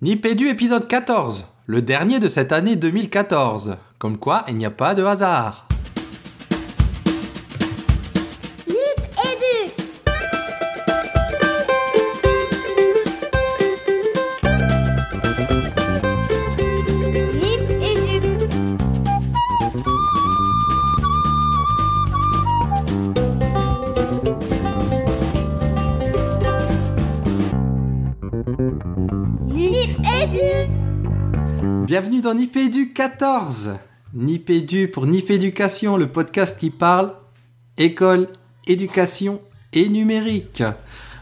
Nipédu épisode 14, le dernier de cette année 2014. Comme quoi, il n'y a pas de hasard. Dans Nipédu 14. Nipédu pour Nipéducation, le podcast qui parle école, éducation et numérique.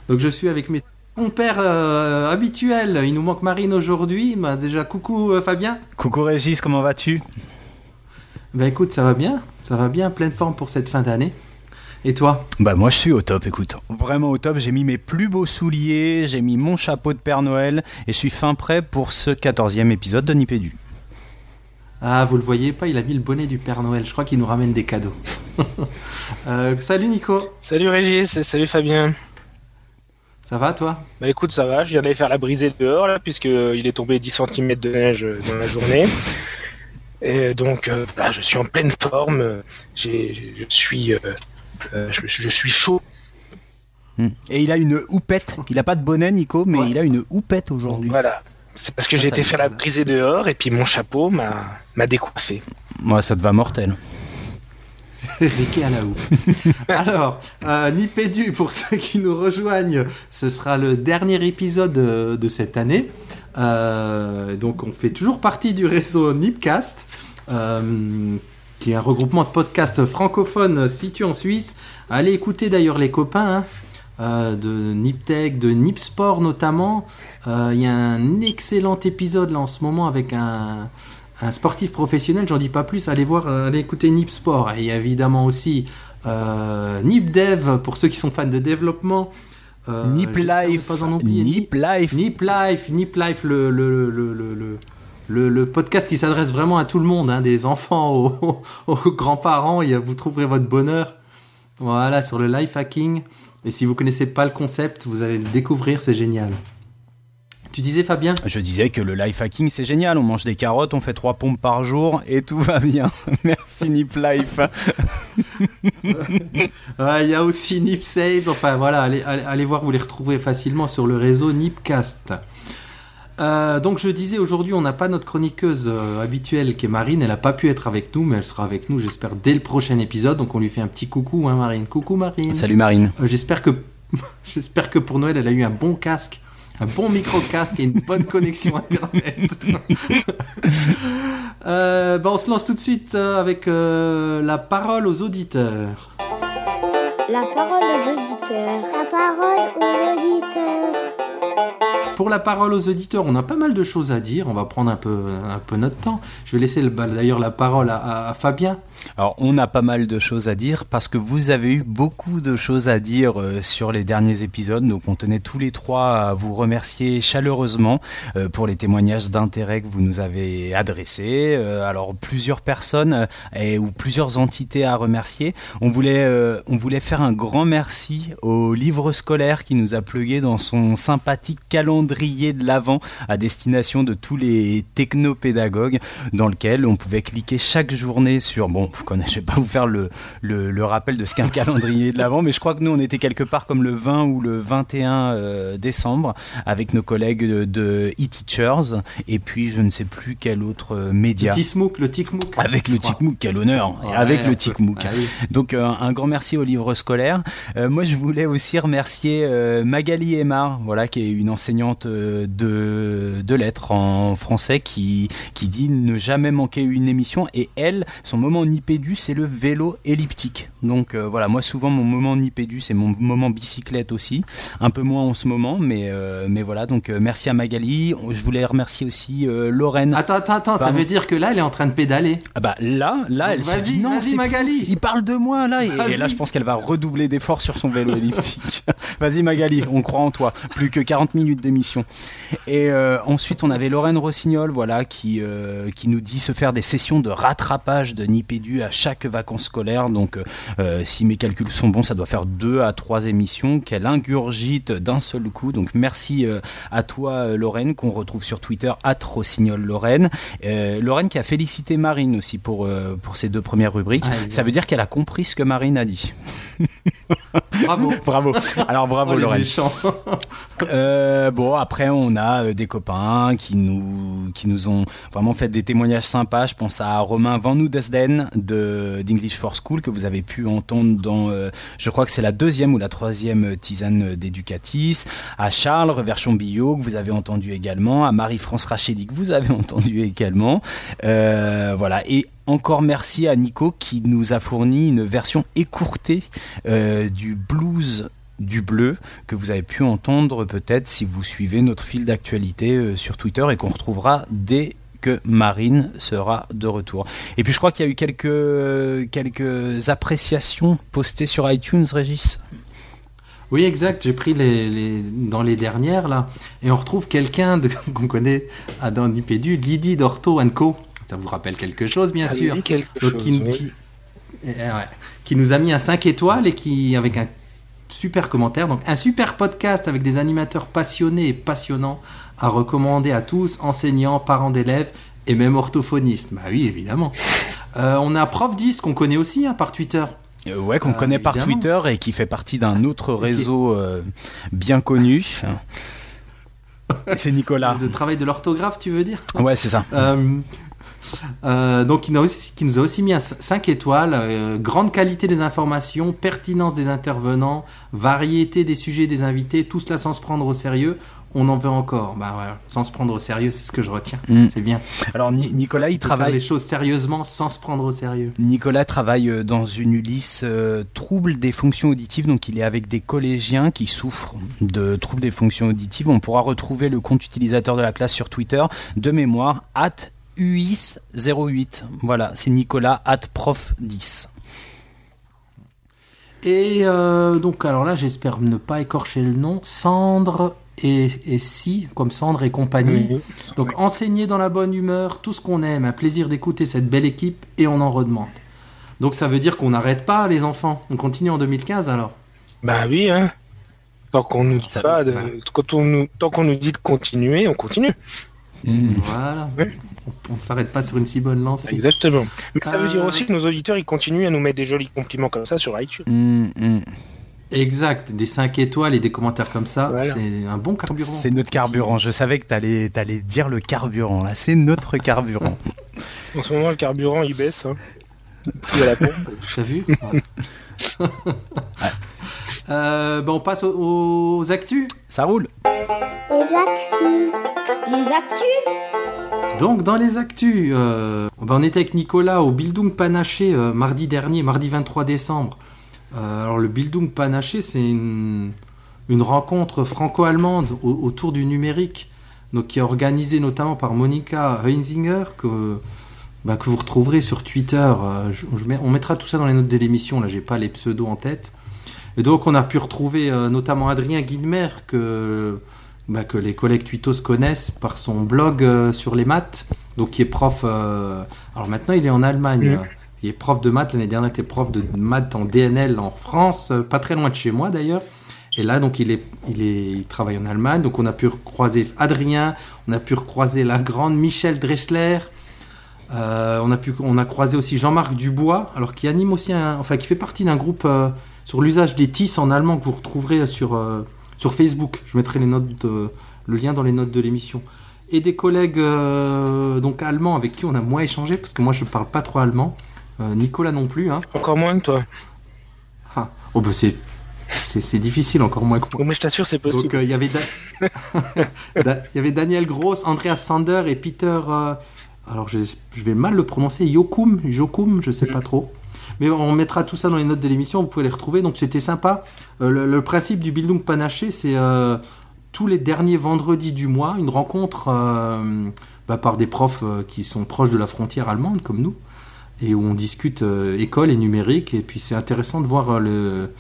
Donc je suis avec mes compères euh, habituels. Il nous manque Marine aujourd'hui. Bah, déjà, coucou euh, Fabien. Coucou Régis, comment vas-tu? Bah écoute, ça va bien. Ça va bien, pleine forme pour cette fin d'année. Et toi? Bah moi je suis au top, écoute. Vraiment au top, j'ai mis mes plus beaux souliers, j'ai mis mon chapeau de Père Noël et je suis fin prêt pour ce 14e épisode de Nipédu. Ah, vous le voyez pas, il a mis le bonnet du Père Noël. Je crois qu'il nous ramène des cadeaux. Euh, salut Nico. Salut Régis et salut Fabien. Ça va toi? Bah écoute, ça va, je viens d'aller faire la brisée dehors là, puisque euh, il est tombé 10 cm de neige euh, dans la journée. Et donc euh, voilà, je suis en pleine forme, j'ai, je suis, euh, euh, je, je suis chaud. Hmm. Et il a une houppette, il a pas de bonnet Nico, mais Ouais. il a une houppette aujourd'hui. Voilà. C'est parce que Ah, j'ai été faire la brisée dehors et puis mon chapeau m'a, m'a décoiffé. Moi ça te va mortel. Riquet à la houe. Alors, euh, Nipédu, pour ceux qui nous rejoignent, ce sera le dernier épisode de cette année. Euh, donc, on fait toujours partie du réseau Nipcast, euh, qui est un regroupement de podcasts francophones situés en Suisse. Allez écouter d'ailleurs les copains hein, euh, de Niptech, de Nipsport notamment. Euh, Il y a un excellent épisode là en ce moment avec un, un sportif professionnel, j'en dis pas plus, allez voir, euh, allez écouter Nip Sport. Et évidemment aussi euh, Nip Dev pour ceux qui sont fans de développement. Euh, Nip Life. Nip Life. Nip Life, Nip Life, le, le, le, le, le, le- le podcast qui s'adresse vraiment à tout le monde, hein, des enfants aux, aux grands-parents. Vous trouverez votre bonheur. Voilà, sur le life hacking. Et si vous connaissez pas le concept, vous allez le découvrir, c'est génial. Tu disais Fabien Je disais que le life hacking c'est génial, on mange des carottes, on fait trois pompes par jour et tout va bien. Merci Nip Life. Ah, Il y a aussi Nip Sales. Enfin voilà, allez, allez, allez voir, vous les retrouvez facilement sur le réseau Nipcast. Euh, donc je disais aujourd'hui, on n'a pas notre chroniqueuse euh, habituelle qui est Marine. Elle n'a pas pu être avec nous, mais elle sera avec nous, j'espère, dès le prochain épisode. Donc on lui fait un petit coucou, hein, Marine. Coucou Marine. Salut Marine. Euh, j'espère que j'espère que pour Noël, elle a eu un bon casque, un bon micro casque et une bonne connexion internet. Euh, bah, on se lance tout de suite euh, avec euh, la parole aux auditeurs. La parole aux auditeurs. La parole aux auditeurs. Pour la parole aux auditeurs, on a pas mal de choses à dire. On va prendre un peu, un notre temps. Je vais laisser le- d'ailleurs la parole à Fabien. Alors, on a pas mal de choses à dire parce que vous avez eu beaucoup de choses à dire euh, sur les derniers épisodes. Donc, on tenait tous les trois à vous remercier chaleureusement euh, pour les témoignages d'intérêt que vous nous avez adressés. Euh, alors, plusieurs personnes et, ou plusieurs entités à remercier. On voulait, on voulait faire un grand merci au livre scolaire qui nous a plugué dans son sympathique calendrier de l'Avent à destination de tous les technopédagogues dans lequel on pouvait cliquer chaque journée sur bon vous connaissez, je vais pas vous faire le, le, le rappel de ce qu'est un calendrier de l'avant mais je crois que nous on était quelque part comme le 20 ou le 21 euh, décembre avec nos collègues de, de e-teachers et puis je ne sais plus quel autre euh, Le média Tismouk, le Tikmouk. avec le. TICMOOC quel honneur avec le. TICMOOC Ah oui. donc euh, un grand merci au livre scolaire. Euh, moi je voulais aussi remercier Magali Aymar, voilà, qui est une enseignante de, de lettres en français qui, qui dit ne jamais manquer une émission et elle, son moment nipédu c'est le vélo elliptique. Donc euh, voilà, moi souvent mon moment nipédu c'est mon moment bicyclette aussi, un peu moins en ce moment, mais, euh, mais voilà, donc euh, merci à Magali. Je voulais remercier aussi Lorraine. Attends, attends, attends, ça veut dire que là, elle est en train de pédaler. Ah bah là, là elle se Vas-y, dit non, vas-y, Magali. il parle de moi là et, là je pense qu'elle va redoubler d'efforts sur son vélo elliptique. Vas-y Magali, on croit en toi. Plus que 40 minutes d'émission. Et ensuite, on avait Lorraine Rossignol, voilà, qui qui nous dit se faire des sessions de rattrapage de Nipédu à chaque vacances scolaires. Donc, euh, si mes calculs sont bons, ça doit faire deux à trois émissions qu'elle ingurgite d'un seul coup. Donc, merci à toi, Lorraine, qu'on retrouve sur Twitter at Rossignol Lorraine. Lorraine qui a félicité Marine aussi pour pour ses deux premières rubriques. Ah, ça veut dire qu'elle a compris ce que Marine a dit. Bravo. bravo. Alors bravo oh, Lorraine. Euh, bon après on a euh, des copains qui nous qui nous ont vraiment fait des témoignages sympas. Je pense à Romain Van Noudesden de d'English for School que vous avez pu entendre dans euh, je crois que c'est la deuxième ou la troisième tisane d'Educatis. À Charles Reverchon Billot que vous avez entendu également. À Marie-France Rachedi que vous avez entendu également. voilà et encore merci à Nico qui nous a fourni une version écourtée euh, du blues du bleu que vous avez pu entendre peut-être si vous suivez notre fil d'actualité euh, sur Twitter et qu'on retrouvera dès que Marine sera de retour. Et puis je crois qu'il y a eu quelques, quelques appréciations postées sur iTunes, Régis? Oui, exact. J'ai pris les, dans les dernières là, et on retrouve quelqu'un qu'on connaît à Dandipédu, Lydie d'Orto Co. Ça vous rappelle quelque chose, bien sûr. Eh, qui, nous a mis un 5 étoiles et qui, avec un super commentaire, donc un super podcast avec des animateurs passionnés et passionnants à recommander à tous, enseignants, parents d'élèves et même orthophonistes. Bah oui, évidemment. Euh, on a Prof 10 qu'on connaît aussi hein, par Twitter. Euh, ouais, qu'on euh, connaît par Twitter et qui fait partie d'un autre réseau bien connu. C'est Nicolas. Le travail de l'orthographe, tu veux dire? Ouais, c'est ça. Euh, donc, il, aussi, qui nous a aussi mis un 5 étoiles. Euh, grande qualité des informations, pertinence des intervenants, variété des sujets des invités, tout cela sans se prendre au sérieux. On en veut encore. Bah ouais, sans se prendre au sérieux, c'est ce que je retiens. Mm. C'est bien. Alors Nicolas, il travaille faire les choses sérieusement sans se prendre au sérieux. Nicolas travaille euh, dans une Ulysse trouble des fonctions auditives, donc il est avec des collégiens qui souffrent de troubles des fonctions auditives. On pourra retrouver le compte utilisateur de la classe sur Twitter de mémoire at UIS08. Voilà, c'est Nicolas at prof 10. Et euh, donc, alors là, j'espère ne pas écorcher le nom. Sandre et, Si, comme Sandre et compagnie. donc, enseigner dans la bonne humeur, tout ce qu'on aime, un plaisir d'écouter cette belle équipe et on en redemande. Donc, ça veut dire qu'on n'arrête pas, les enfants. On continue en 2015 alors Bah oui, hein. Tant qu'on nous dit pas, de, quand on nous, tant qu'on nous dit de continuer, on continue. Voilà on ne s'arrête pas sur une si bonne lancée. Exactement. Mais ça veut dire euh, aussi que nos auditeurs ils continuent à nous mettre des jolis compliments comme ça sur iTunes. Mm, mm. Exact, des 5 étoiles et des commentaires comme ça, c'est un bon carburant. C'est notre carburant, je savais que tu allais, allais, dire le carburant, là c'est notre carburant. en ce moment le carburant il baisse. Hein. T'as vu? Euh, on passe aux, aux, actus. Ça roule. Les actus. Les actus donc dans les actus, euh, on était avec Nicolas au Bildung Panaché euh, mardi dernier, mardi 23 décembre. Euh, alors le Bildung Panaché, c'est une, rencontre franco-allemande autour du numérique, donc qui est organisée notamment par Monika Heinzinger, que, ben, que vous retrouverez sur Twitter. on mettra tout ça dans les notes de l'émission, là j'ai pas les pseudos en tête. Et donc on a pu retrouver notamment Adrien Guilmer, que bah, que les collègues Twitos connaissent par son blog euh, sur les maths, donc qui est prof. Euh, alors maintenant, il est en Allemagne. Il est prof de maths. L'année dernière, il était prof de maths en DNL en France, euh, pas très loin de chez moi d'ailleurs. Et là, donc, il, est, il, est, il travaille en Allemagne. Donc, on a pu croiser Adrien, on a pu croiser la grande Michel Dressler. on, a pu, on a croisé aussi Jean-Marc Dubois, alors qui anime aussi, un, enfin, qui fait partie d'un groupe sur l'usage des TIS en allemand que vous retrouverez sur sur Facebook. Je mettrai les notes le lien dans les notes de l'émission. Et des collègues euh, donc allemands avec qui on a moins échangé, parce que moi je ne parle pas trop allemand. Euh, Nicolas non plus. Hein. Encore moins que toi. Ah. Oh, bah c'est c'est difficile, encore moins que moi. mais je t'assure, c'est possible. Donc, euh, il y avait y avait Daniel Gross, Andreas Sander et Peter. alors, je, je, vais mal le prononcer. Yokum, Jokum, je sais pas trop. Mais on mettra tout ça dans les notes de l'émission, vous pouvez les retrouver. Donc c'était sympa. Euh, le, principe du Bildung Panaché, c'est euh, tous les derniers vendredis du mois, une rencontre euh, bah, par des profs qui sont proches de la frontière allemande, comme nous, et où on discute école et numérique. Et puis c'est intéressant de voir le,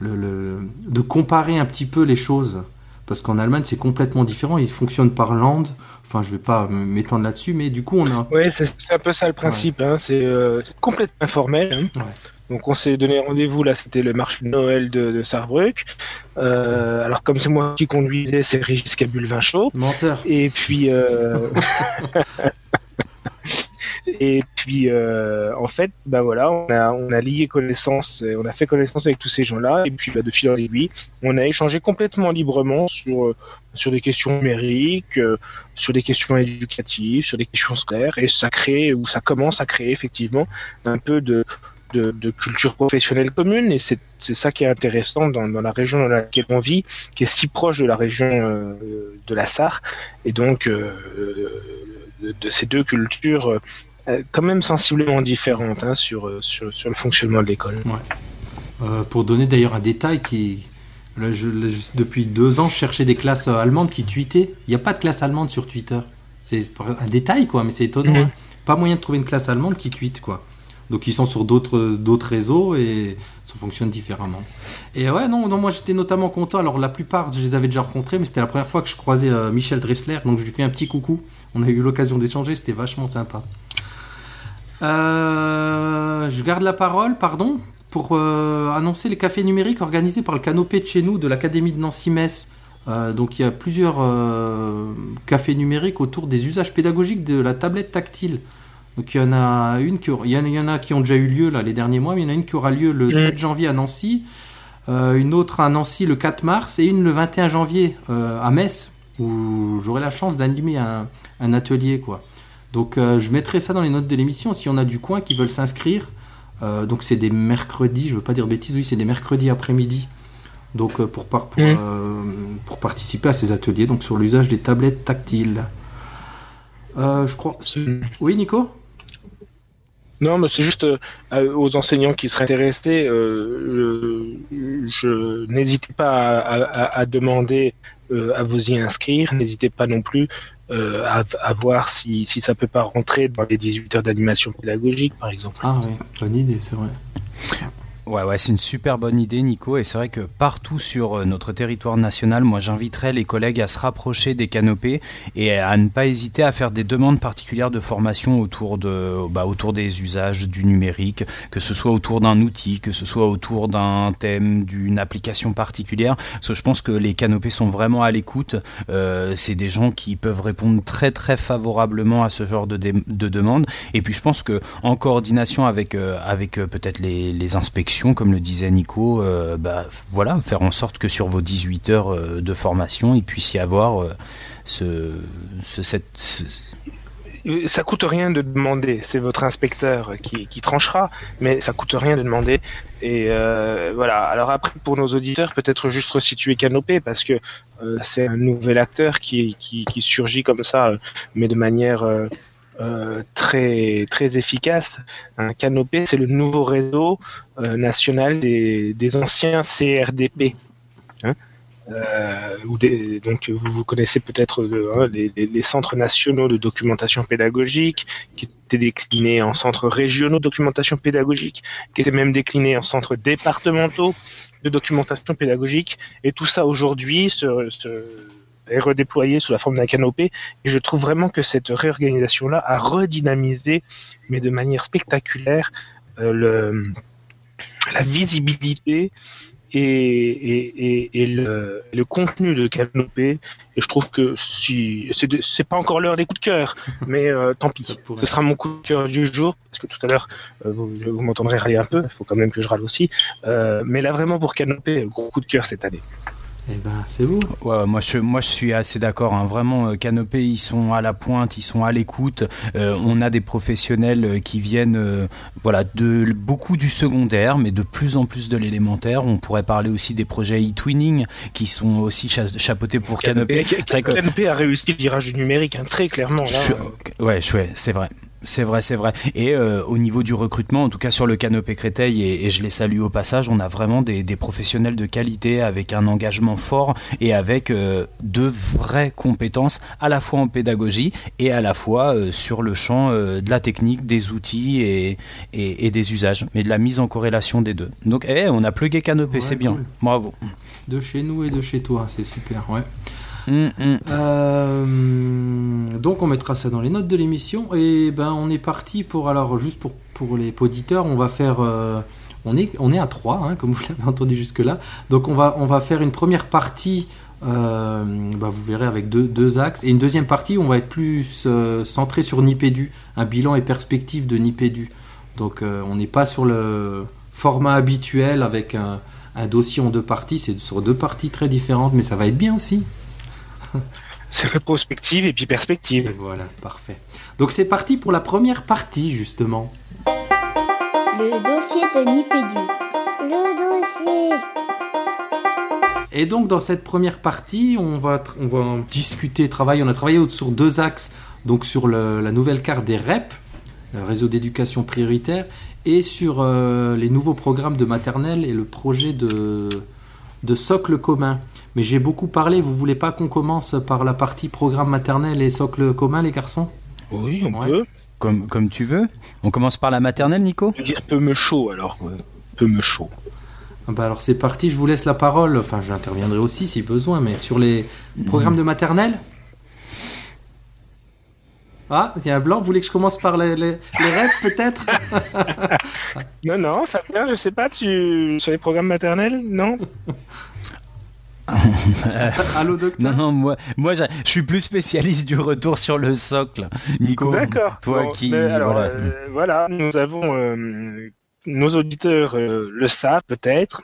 de comparer un petit peu les choses parce qu'en Allemagne c'est complètement différent. Ils fonctionnent par land. Enfin, je vais pas m'étendre là-dessus, mais du coup on a. Oui, c'est un peu ça le principe. Hein. C'est complètement informel. Hein. Ouais. Donc on s'est donné rendez-vous là, c'était le marché de Noël de, de Sarrebruck. Euh, alors comme c'est moi qui conduisais, c'est Régis qui a bu le vin chaud. Menteur. Et puis euh... et puis euh, en fait, bah voilà, on a on a lié connaissance, on a fait connaissance avec tous ces gens-là. Et puis bah, de fil en aiguille, on a échangé complètement librement sur sur des questions numériques, euh, sur des questions éducatives, sur des questions scolaires, et ça crée ou ça commence à créer effectivement un peu de de, culture professionnelle commune. Et c'est ça qui est intéressant dans, la région dans laquelle on vit, qui est si proche de la région euh, de la Sarre. Et donc euh, de, ces deux cultures euh, quand même sensiblement différentes hein, sur, sur, sur, le fonctionnement de l'école. pour donner d'ailleurs un détail qui depuis deux ans je cherchais des classes allemandes qui tweetaient. Il n'y a pas de classe allemande sur Twitter. C'est un détail quoi, mais c'est étonnant. Hein. Pas moyen de trouver une classe allemande qui tweete quoi. Donc ils sont sur d'autres d'autres réseaux et ça fonctionne différemment. Et ouais, non, non moi j'étais notamment content. Alors la plupart, je les avais déjà rencontrés, mais c'était la première fois que je croisais euh, Michel Dressler, donc je lui fais un petit coucou. On a eu l'occasion d'échanger, c'était vachement sympa. Euh, je garde la parole, pardon, pour euh, annoncer les cafés numériques organisés par le canopé de chez nous de l'Académie de Nancy-Metz. donc il y a plusieurs cafés numériques autour des usages pédagogiques de la tablette tactile. Donc il y en a une qui il, y en a, qui ont déjà eu lieu là les derniers mois, mais il y en a une qui aura lieu le 7 mm. janvier à Nancy, euh, une autre à Nancy le 4 mars et une le 21 janvier euh, à Metz où j'aurai la chance d'animer un, atelier quoi. Donc euh, je mettrai ça dans les notes de l'émission si on a du coin qui veulent s'inscrire. donc c'est des mercredis, je veux pas dire bêtises, oui c'est des mercredis après-midi. Donc pour, pour, mm. pour participer à ces ateliers, donc sur l'usage des tablettes tactiles. je crois. Oui, Nico? Non, mais c'est juste euh, aux enseignants qui seraient intéressés, euh, je n'hésitez pas à, demander euh, à vous y inscrire. N'hésitez pas non plus à, à, voir si, si ça peut pas rentrer dans les 18 heures d'animation pédagogique, par exemple. Ah oui, bonne idée, c'est vrai. Ouais, ouais, c'est une super bonne idée, Nico. Et c'est vrai que partout sur euh, notre territoire national, moi, j'inviterais les collègues à se rapprocher des canopées et à ne pas hésiter à faire des demandes particulières de formation autour de, bah, autour des usages du numérique, que ce soit autour d'un outil, que ce soit autour d'un thème, d'une application particulière. Parce que je pense que les canopées sont vraiment à l'écoute. Euh, c'est des gens qui peuvent répondre très, très favorablement à ce genre de, de demandes. Et puis, je pense que coordination avec, euh, avec peut-être les inspections comme le disait Nico, euh, bah, voilà, faire en sorte que sur vos 18 heures euh, de formation, il puisse y avoir euh, ce, ce, cette, ça coûte rien de demander, c'est votre inspecteur qui, tranchera, mais ça coûte rien de demander. Et voilà. Alors après, pour nos auditeurs, peut-être juste resituer Canopé, parce que c'est un nouvel acteur qui, surgit comme ça, mais de manière très très efficace. Un canopé, c'est le nouveau réseau euh, national des, des, anciens CRDP. Hein euh, donc vous, vous connaissez peut-être hein, les, centres nationaux de documentation pédagogique, qui étaient déclinés en centres régionaux de documentation pédagogique, qui étaient même déclinés en centres départementaux de documentation pédagogique. Et tout ça aujourd'hui se est redéployé sous la forme d'un canopé. Et je trouve vraiment que cette réorganisation-là a redynamisé, mais de manière spectaculaire, euh, le, la visibilité et, et, et, le, le, contenu de Canopé. Et je trouve que si c'est pas encore l'heure des coups de cœur, mais euh, tant pis. Ce sera mon coup de cœur du jour parce que tout à l'heure euh, vous, vous m'entendrez râler un peu. Il faut quand même que je râle aussi. Euh, mais là vraiment pour Canopé, gros coup de cœur cette année. Eh ben, c'est vous. Ouais, moi je, moi je suis assez d'accord. Hein. Vraiment, euh, Canopé, ils sont à la pointe, ils sont à l'écoute. Euh, on a des professionnels euh, qui viennent, voilà, de beaucoup du secondaire, mais de plus en plus de l'élémentaire. On pourrait parler aussi des projets e-twinning qui sont aussi chapeautés pour Canopé. Canopé, a réussi le virage numérique, hein, très clairement. Là. ouais, c'est vrai. C'est vrai, c'est vrai. Et euh, au niveau du recrutement, en tout cas sur le canopé Créteil, et, je les salue au passage, on a vraiment des, professionnels de qualité avec un engagement fort et avec euh, de vraies compétences à la fois en pédagogie et à la fois euh, sur le champ de la technique, des outils et, et, des usages, mais de la mise en corrélation des deux. Donc, eh, on a plugué canopé, c'est bien. Bravo. De chez nous et de chez toi, c'est super, ouais. Mm, mm. Euh, donc on mettra ça dans les notes de l'émission. Et ben on est parti pour alors juste pour pour les auditeurs on va faire euh, on est on est à 3 hein, comme vous l'avez entendu jusque là donc on va on va faire une première partie euh, ben, vous verrez avec deux, deux, axes. Et une deuxième partie on va être plus centré sur Nipédu un bilan et perspective de Nipédu. Donc on n'est pas sur le format habituel avec un dossier en deux parties. C'est sur deux parties très différentes mais ça va être bien aussi c'est rétrospective et puis perspective. Et voilà, parfait. Donc c'est parti pour la première partie, justement. Le dossier de Nipédu. Le dossier. Et donc dans cette première partie, on va, on va discuter, travailler. On a travaillé sur deux axes. Donc sur la nouvelle carte des REP, le réseau d'éducation prioritaire, et sur euh, les nouveaux programmes de maternelle et le projet de, de socle commun. Mais j'ai beaucoup parlé, vous voulez pas qu'on commence par la partie programme maternel et socle commun, les garçons? Oui, on peut. Comme, comme tu veux. On commence par la maternelle, Nico? Je veux dire peu me chaud, alors. Peu me chaud. Ah bah alors c'est parti, je vous laisse la parole. Enfin, j'interviendrai aussi si besoin, mais sur les programmes de maternelle? Ah, il y a un blanc. Vous voulez que je commence par les, les, rêves, peut-être? Non, non, Fabien, je sais pas, tu... sur les programmes maternels, non? Allô, docteur? Non, non, moi, moi je suis plus spécialiste du retour sur le socle. Nico, D'accord. Toi qui. voilà. Euh, voilà. nous avons. Euh, nos auditeurs euh, le savent peut-être.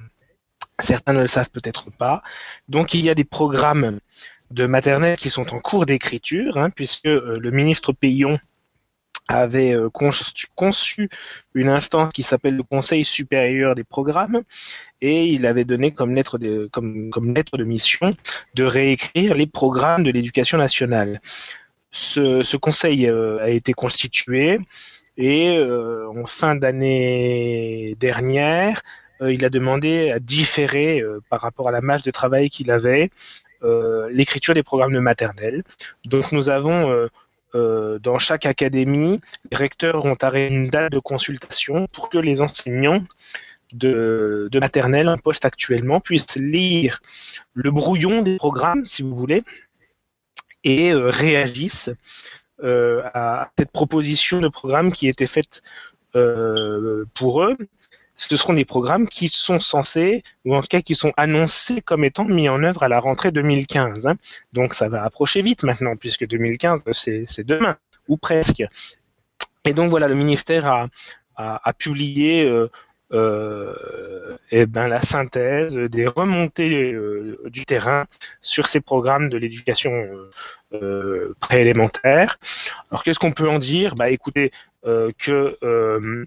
Certains ne le savent peut-être pas. Donc, il y a des programmes de maternelle qui sont en cours d'écriture, hein, puisque le ministre Payon avait euh, conçu, une instance qui s'appelle le Conseil supérieur des programmes et il avait donné comme lettre de, mission de réécrire les programmes de l'éducation nationale. Ce, conseil euh, a été constitué et euh, en fin d'année dernière, il a demandé à différer par rapport à la masse de travail qu'il avait l'écriture des programmes de maternelle. Donc nous avons euh, dans chaque académie, les recteurs ont arrêté une date de consultation pour que les enseignants de, maternelle en poste actuellement puissent lire le brouillon des programmes, si vous voulez, et euh, réagissent euh, à cette proposition de programme qui était faite pour eux ce seront des programmes qui sont censés, ou en tout cas qui sont annoncés comme étant mis en œuvre à la rentrée 2015. Hein. Donc ça va approcher vite maintenant, puisque 2015, c'est demain, ou presque. Et donc voilà, le ministère a, publié euh, euh, eh ben, la synthèse des remontées euh, du terrain sur ces programmes de l'éducation préélémentaire. Alors qu'est-ce qu'on peut en dire? Bah écoutez, que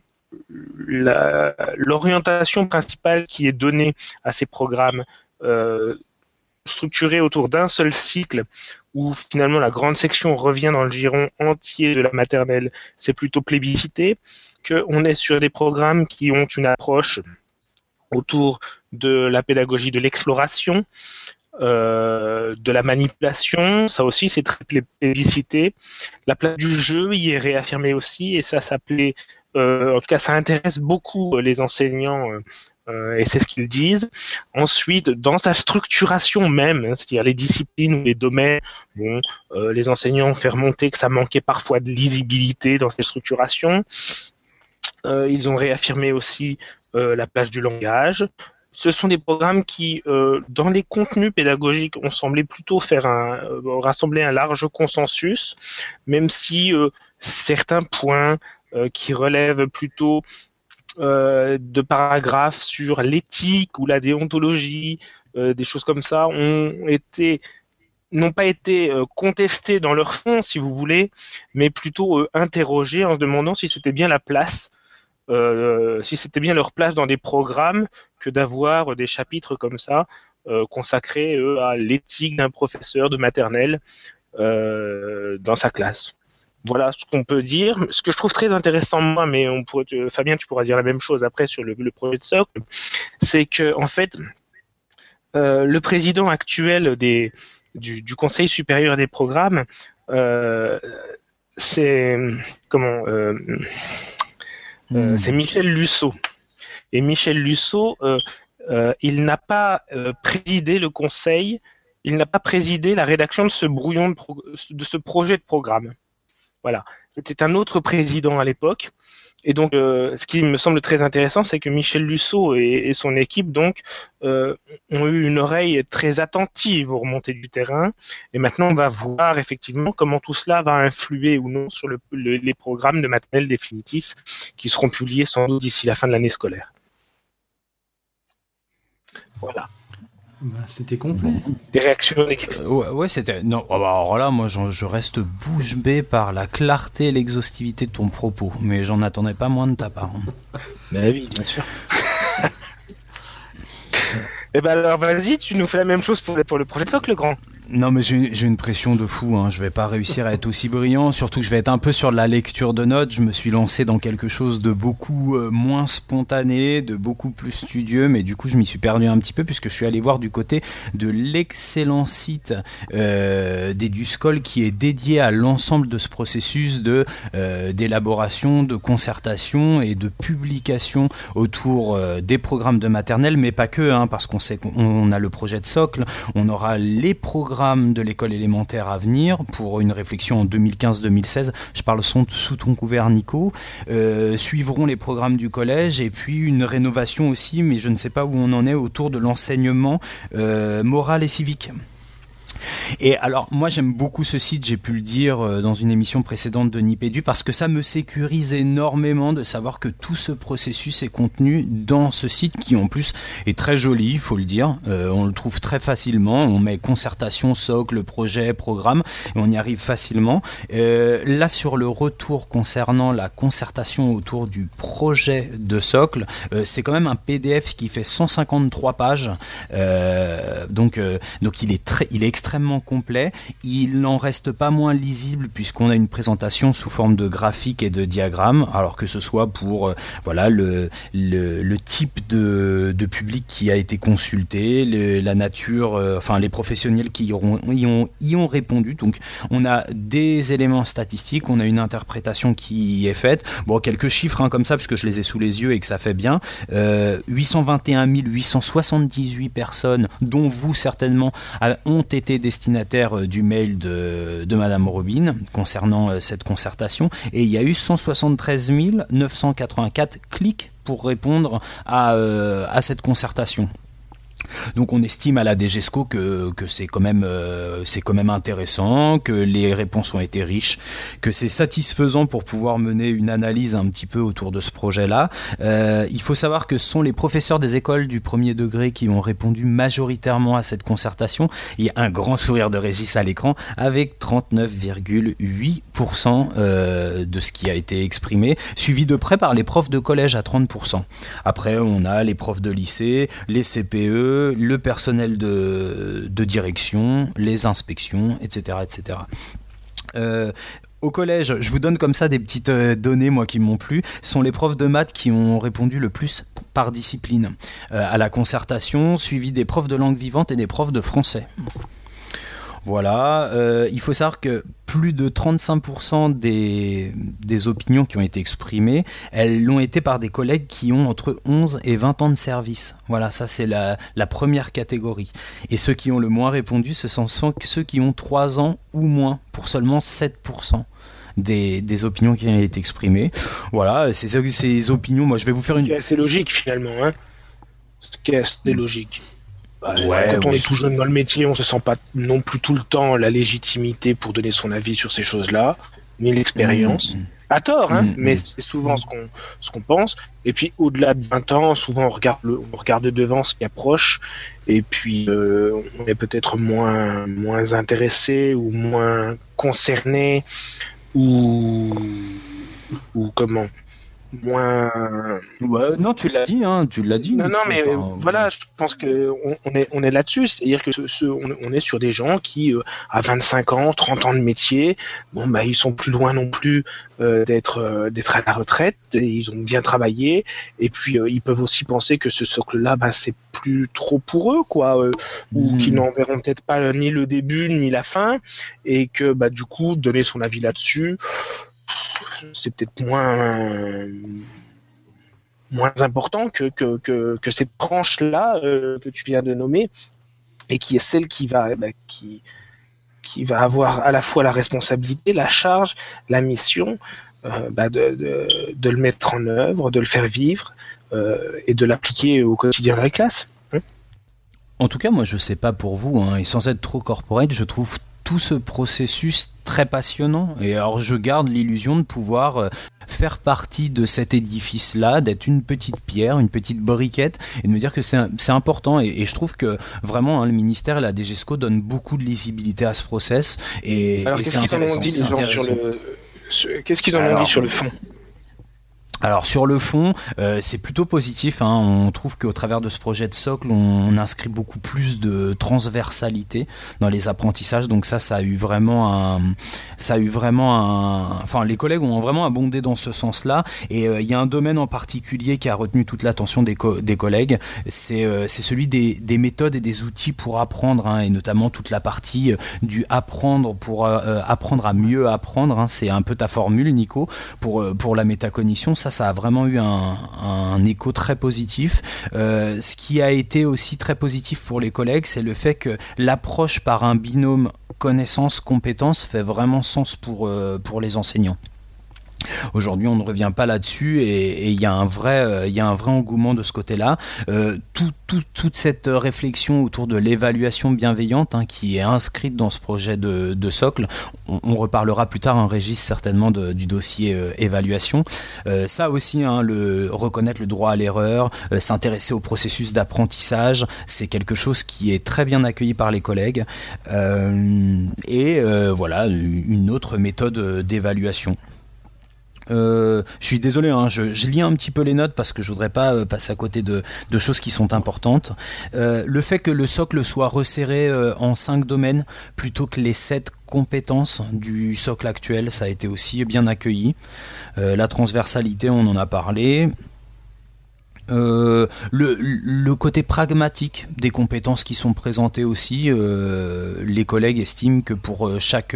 l'orientation principale qui est donnée à ces programmes euh, structurés autour d'un seul cycle, où finalement la grande section revient dans le giron entier de la maternelle, c'est plutôt plébiscité, qu'on est sur des programmes qui ont une approche autour de la pédagogie de l'exploration, euh, de la manipulation, ça aussi c'est très plébiscité. La place du jeu y est réaffirmée aussi, et ça s'appelait en tout cas, ça intéresse beaucoup euh, les enseignants euh, et c'est ce qu'ils disent. Ensuite, dans sa structuration même, hein, c'est-à-dire les disciplines ou les domaines, bon, les enseignants ont fait remonter que ça manquait parfois de lisibilité dans ces structurations. ils ont réaffirmé aussi la place du langage. Ce sont des programmes qui, dans les contenus pédagogiques, ont semblé plutôt faire un, rassembler un large consensus, même si certains points euh, qui relèvent plutôt euh, de paragraphes sur l'éthique ou la déontologie, euh, des choses comme ça, ont été n'ont pas été contestés dans leur fond, si vous voulez, mais plutôt interrogés en se demandant si c'était bien la place, si c'était bien leur place dans des programmes que d'avoir des chapitres comme ça consacrés à l'éthique d'un professeur de maternelle dans sa classe. Voilà ce qu'on peut dire. Ce que je trouve très intéressant moi, mais on pourrait, Fabien, tu pourras dire la même chose après sur le, projet de socle, c'est que en fait, euh, le président actuel des, du, Conseil supérieur des programmes, euh, c'est comment, hmm. c'est Michel Lusso. Et Michel Lusso, il n'a pas présidé le Conseil il n'a pas présidé la rédaction de ce brouillon de, ce projet de programme. Voilà. C'était un autre président à l'époque. Et donc, euh, ce qui me semble très intéressant, c'est que Michel Lusso et, son équipe donc euh, ont eu une oreille très attentive aux remontées du terrain. Et maintenant, on va voir effectivement comment tout cela va influer ou non sur les programmes de maternelle définitifs qui seront publiés sans doute d'ici la fin de l'année scolaire. Voilà. Bah, c'était complet. Des réactions euh, ouais, c'était. Non, oh, bah, alors là, moi, je, reste bouche bée par la clarté et l'exhaustivité de ton propos, mais j'en attendais pas moins de ta part. Mais oui, bien sûr. Eh ben alors vas-y, tu nous fais la même chose pour, pour le projet de socle, grand. Non, mais j'ai une pression de fou. Hein. Je vais pas réussir à être aussi brillant. Surtout que je vais être un peu sur la lecture de notes. Je me suis lancé dans quelque chose de beaucoup euh, moins spontané, de beaucoup plus studieux. Mais du coup, je m'y suis perdu un petit peu puisque je suis allé voir du côté de l'excellent site euh, d'Eduscol qui est dédié à l'ensemble de ce processus de euh, d'élaboration, de concertation et de publication autour euh, des programmes de maternelle, mais pas que, hein, parce qu'on sait qu'on a le projet de socle, on aura les programmes de l'école élémentaire à venir pour une réflexion en 2015-2016. Je parle sous ton couvert, Nico. Euh, suivront les programmes du collège et puis une rénovation aussi, mais je ne sais pas où on en est autour de l'enseignement euh, moral et civique. Et alors, moi, j'aime beaucoup ce site, j'ai pu le dire euh, dans une émission précédente de Nipédu, parce que ça me sécurise énormément de savoir que tout ce processus est contenu dans ce site qui, en plus, est très joli, il faut le dire. Euh, on le trouve très facilement. On met concertation, socle, projet, programme, et on y arrive facilement. Euh, là, sur le retour concernant la concertation autour du projet de socle, c'est quand même un PDF qui fait 153 pages. donc, donc il est très, il est extrêmement extrêmement complet. Il n'en reste pas moins lisible puisqu'on a une présentation sous forme de graphique et de diagramme, alors que ce soit pour euh, voilà le, le, type de, de, public qui a été consulté, la nature, euh, enfin les professionnels qui y, auront, y, ont, y ont répondu. Donc on a des éléments statistiques, on a une interprétation qui est faite. Bon, quelques chiffres hein, comme ça, parce que je les ai sous les yeux et que ça fait bien. Euh, 821 878 personnes, dont vous certainement, ont été destinataire euh, du mail de, de Madame Robin concernant euh, cette concertation et il y a eu 173 984 clics pour répondre à, euh, à cette concertation. Donc on estime à la DGESCO que, que c'est quand même euh, c'est quand même intéressant, que les réponses ont été riches, que c'est satisfaisant pour pouvoir mener une analyse un petit peu autour de ce projet-là. Euh, il faut savoir que ce sont les professeurs des écoles du premier degré qui ont répondu majoritairement à cette concertation. Il y a un grand sourire de Régis à l'écran avec 39,8% euh, de ce qui a été exprimé, suivi de près par les profs de collège à 30%. Après on a les profs de lycée, les CPE, le personnel de, direction, les inspections, etc. etc. Euh, au collège, je vous donne comme ça des petites euh, données, moi, qui m'ont plu, sont les profs de maths qui ont répondu le plus par discipline euh, à la concertation, suivi des profs de langue vivante et des profs de français. Voilà, euh, il faut savoir que plus de 35% des, des, opinions qui ont été exprimées, elles l'ont été par des collègues qui ont entre 11 et 20 ans de service. Voilà, ça c'est la, la, première catégorie. Et ceux qui ont le moins répondu, ce sont ceux qui ont 3 ans ou moins, pour seulement 7%. Des, des, opinions qui ont été exprimées. Voilà, ces, ces opinions, moi je vais vous faire une... C'est assez logique finalement, hein C'est assez logique. Bah, quand on est tout jeune dans le métier, on se sent pas non plus tout le temps la légitimité pour donner son avis sur ces choses-là, ni l'expérience. Mm, mm. À tort, hein, mm, mais c'est souvent ce qu'on ce qu'on pense. Et puis au-delà de 20 ans, souvent on regarde le, on regarde devant ce qui approche, et puis euh, on est peut-être moins moins intéressé ou moins concerné ou ou comment? Moins. Ouais, non, tu l'as dit, hein, tu l'as dit. Non, non, mais Enfin, voilà, je pense que on, on est, on est là-dessus. C'est-à-dire que ce, ce- on, on est sur des gens qui, euh, à 25 ans, 30 ans de métier, bon, bah, ils sont plus loin non plus euh, d'être, euh, d'être à la retraite. Et ils ont bien travaillé. Et puis, euh, ils peuvent aussi penser que ce socle-là, bah, c'est plus trop pour eux, quoi. euh, ou Mhm. qu'ils n'en verront peut-être pas ni le début ni la fin. Et que, bah, du coup, donner son avis là-dessus, c'est peut-être moins moins important que, que, que, cette tranche-là euh, que tu viens de nommer et qui est celle qui va bah, qui qui va avoir à la fois la responsabilité, la charge, la mission euh, bah, de, de, de le mettre en œuvre, de le faire vivre euh, et de l'appliquer au quotidien dans les classes. En tout cas, moi, je sais pas pour vous, hein, et sans être trop corporate, je trouve tout ce processus très passionnant. Et alors, je garde l'illusion de pouvoir euh, faire partie de cet édifice-là, d'être une petite pierre, une petite briquette, et de me dire que c'est important. Et, et je trouve que vraiment, hein, le ministère et la DGESCO donnent beaucoup de lisibilité à ce process. Et, Alors qu'est-ce c'est qu'ils en ont dit sur le Qu'est-ce qu'ils en ont Alors, dit sur le fond? Alors sur le fond, euh, c'est plutôt positif. Hein. On trouve qu'au travers de ce projet de socle, on, inscrit beaucoup plus de transversalité dans les apprentissages. Donc ça, ça a eu vraiment un, ça a eu vraiment un. Enfin, les collègues ont vraiment abondé dans ce sens-là. Et euh, il y a un domaine en particulier qui a retenu toute l'attention des, des collègues. C'est euh, celui des, des méthodes et des outils pour apprendre, hein, et notamment toute la partie euh, du apprendre pour euh, apprendre à mieux apprendre. hein. C'est un peu ta formule, Nico, pour pour la métacognition. Ça a vraiment eu un, écho très positif. Euh, ce qui a été aussi très positif pour les collègues, c'est le fait que l'approche par un binôme connaissance-compétence fait vraiment sens pour, euh, pour les enseignants. Aujourd'hui, on ne revient pas là-dessus et il y a un vrai, euh, y a un vrai engouement de ce côté-là. Euh, tout, tout- toute cette réflexion autour de l'évaluation bienveillante hein, qui est inscrite dans ce projet de, socle, on, reparlera plus tard, un Régis certainement du dossier euh, évaluation. Euh, ça aussi, hein, le reconnaître le droit à l'erreur, euh, s'intéresser au processus d'apprentissage, c'est quelque chose qui est très bien accueilli par les collègues. Euh, et euh, voilà, une autre méthode euh, d'évaluation. Euh, je suis désolé, hein, je, lis un petit peu les notes parce que je voudrais pas euh, passer à côté de, choses qui sont importantes. Euh, le fait que le socle soit resserré en cinq domaines plutôt que les sept compétences du socle actuel, ça a été aussi bien accueilli. La transversalité, on en a parlé. Le, côté pragmatique des compétences qui sont présentées aussi, les collègues estiment que pour chaque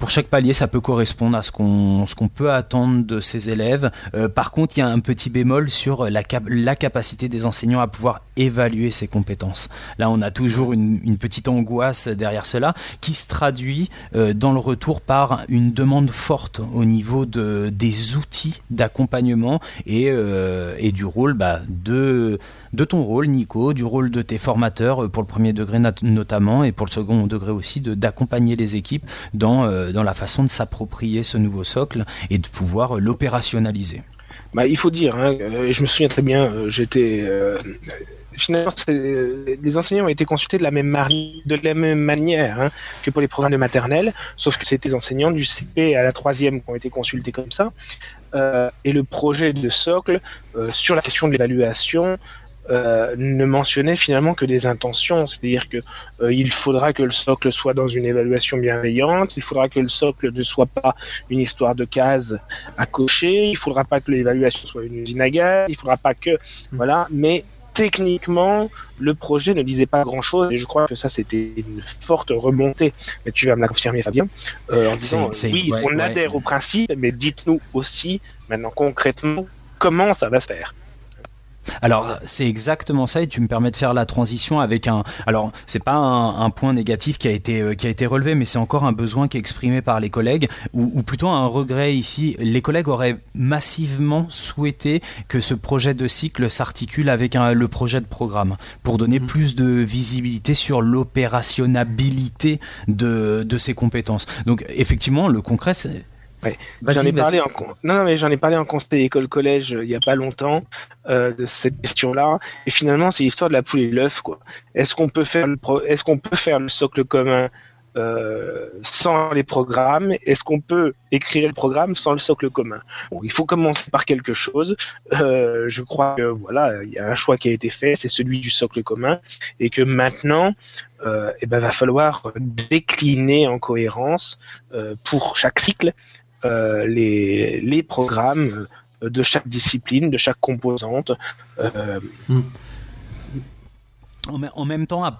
pour chaque palier, ça peut correspondre à ce qu'on ce qu'on peut attendre de ces élèves. Euh, par contre, il y a un petit bémol sur la, cap- la capacité des enseignants à pouvoir évaluer ces compétences. Là, on a toujours une, une petite angoisse derrière cela qui se traduit euh, dans le retour par une demande forte au niveau de, des outils d'accompagnement et, euh, et du rôle bah, de, de ton rôle, Nico, du rôle de tes formateurs euh, pour le premier degré notamment et pour le second degré aussi, d'accompagner les équipes dans, euh, dans la façon de s'approprier ce nouveau socle et de pouvoir euh, l'opérationnaliser. Bah, il faut dire, hein, je me souviens très bien, j'étais. finalement, les enseignants ont été consultés de la même, manière hein, que pour les programmes de maternelle, sauf que c'était les enseignants du CP à la troisième qui ont été consultés comme ça. Et le projet de socle sur la question de l'évaluation euh, ne mentionnait finalement que des intentions, c'est-à-dire que euh, il faudra que le socle soit dans une évaluation bienveillante, il faudra que le socle ne soit pas une histoire de cases à cocher, il faudra pas que l'évaluation soit une usine à gaz, il faudra pas que voilà, mais techniquement le projet ne disait pas grand chose et je crois que ça c'était une forte remontée. Mais tu vas me la confirmer Fabien euh, en disant oui ouais, on ouais. adhère au principe mais dites-nous aussi maintenant concrètement comment ça va se faire Alors c'est exactement ça et tu me permets de faire la transition avec un. Alors c'est pas un, un point négatif qui a été euh, qui a été relevé, mais c'est encore un besoin qui est exprimé par les collègues ou, ou plutôt un regret ici. Les collègues auraient massivement souhaité que ce projet de cycle s'articule avec un- le projet de programme pour donner plus de visibilité sur l'opérationnabilité de de ces compétences. Donc effectivement le concret c'est J'en ai parlé en non, non mais j'en ai parlé en conseil école collège euh, il y a pas longtemps euh, de cette question-là. Et finalement c'est l'histoire de la poule et l'œuf quoi. Est-ce qu'on peut faire le pro- est-ce qu'on peut faire le socle commun euh, sans les programmes? Est-ce qu'on peut écrire le programme sans le socle commun? Bon, Il faut commencer par quelque chose. Euh, je crois que voilà, il y a un choix qui a été fait, c'est celui du socle commun, et que maintenant, euh, eh ben, va falloir décliner en cohérence euh, pour chaque cycle les, les programmes de chaque discipline, de chaque composante. Mm. En même temps, à,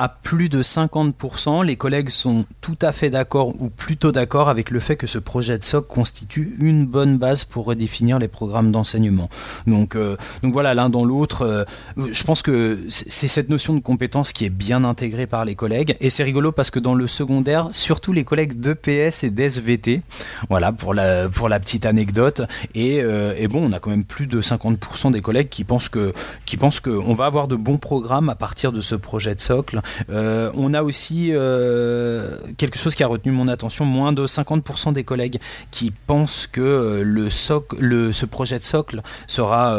à plus de 50%, les collègues sont tout à fait d'accord ou plutôt d'accord avec le fait que ce projet de SOC constitue une bonne base pour redéfinir les programmes d'enseignement. Donc, euh, donc voilà, l'un dans l'autre, euh, je pense que c'est cette notion de compétence qui est bien intégrée par les collègues. Et c'est rigolo parce que dans le secondaire, surtout les collègues d'EPS et d'SVT, voilà, pour la, pour la petite anecdote. Et, euh, et bon, on a quand même plus de 50% des collègues qui pensent qui pensent qu'on va avoir de bons programmes à partir de ce projet de socle. Euh, on a aussi euh, quelque chose qui a retenu mon attention, moins de 50% des collègues qui pensent que euh, le socle, le, ce projet de socle sera,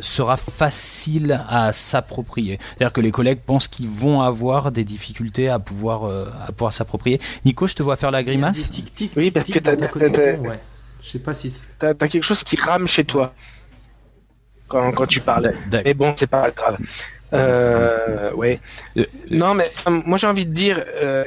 sera facile à s'approprier. C'est-à-dire que les collègues pensent qu'ils vont avoir des difficultés à pouvoir, à pouvoir s'approprier. Nico, je te vois faire la grimace. oui, parce que t'as, Je sais pas si t'as, as quelque chose qui rame chez toi quand, quand tu parles. Mais bon, c'est pas grave. Euh, ouais. Euh, non, mais moi j'ai envie de dire, euh,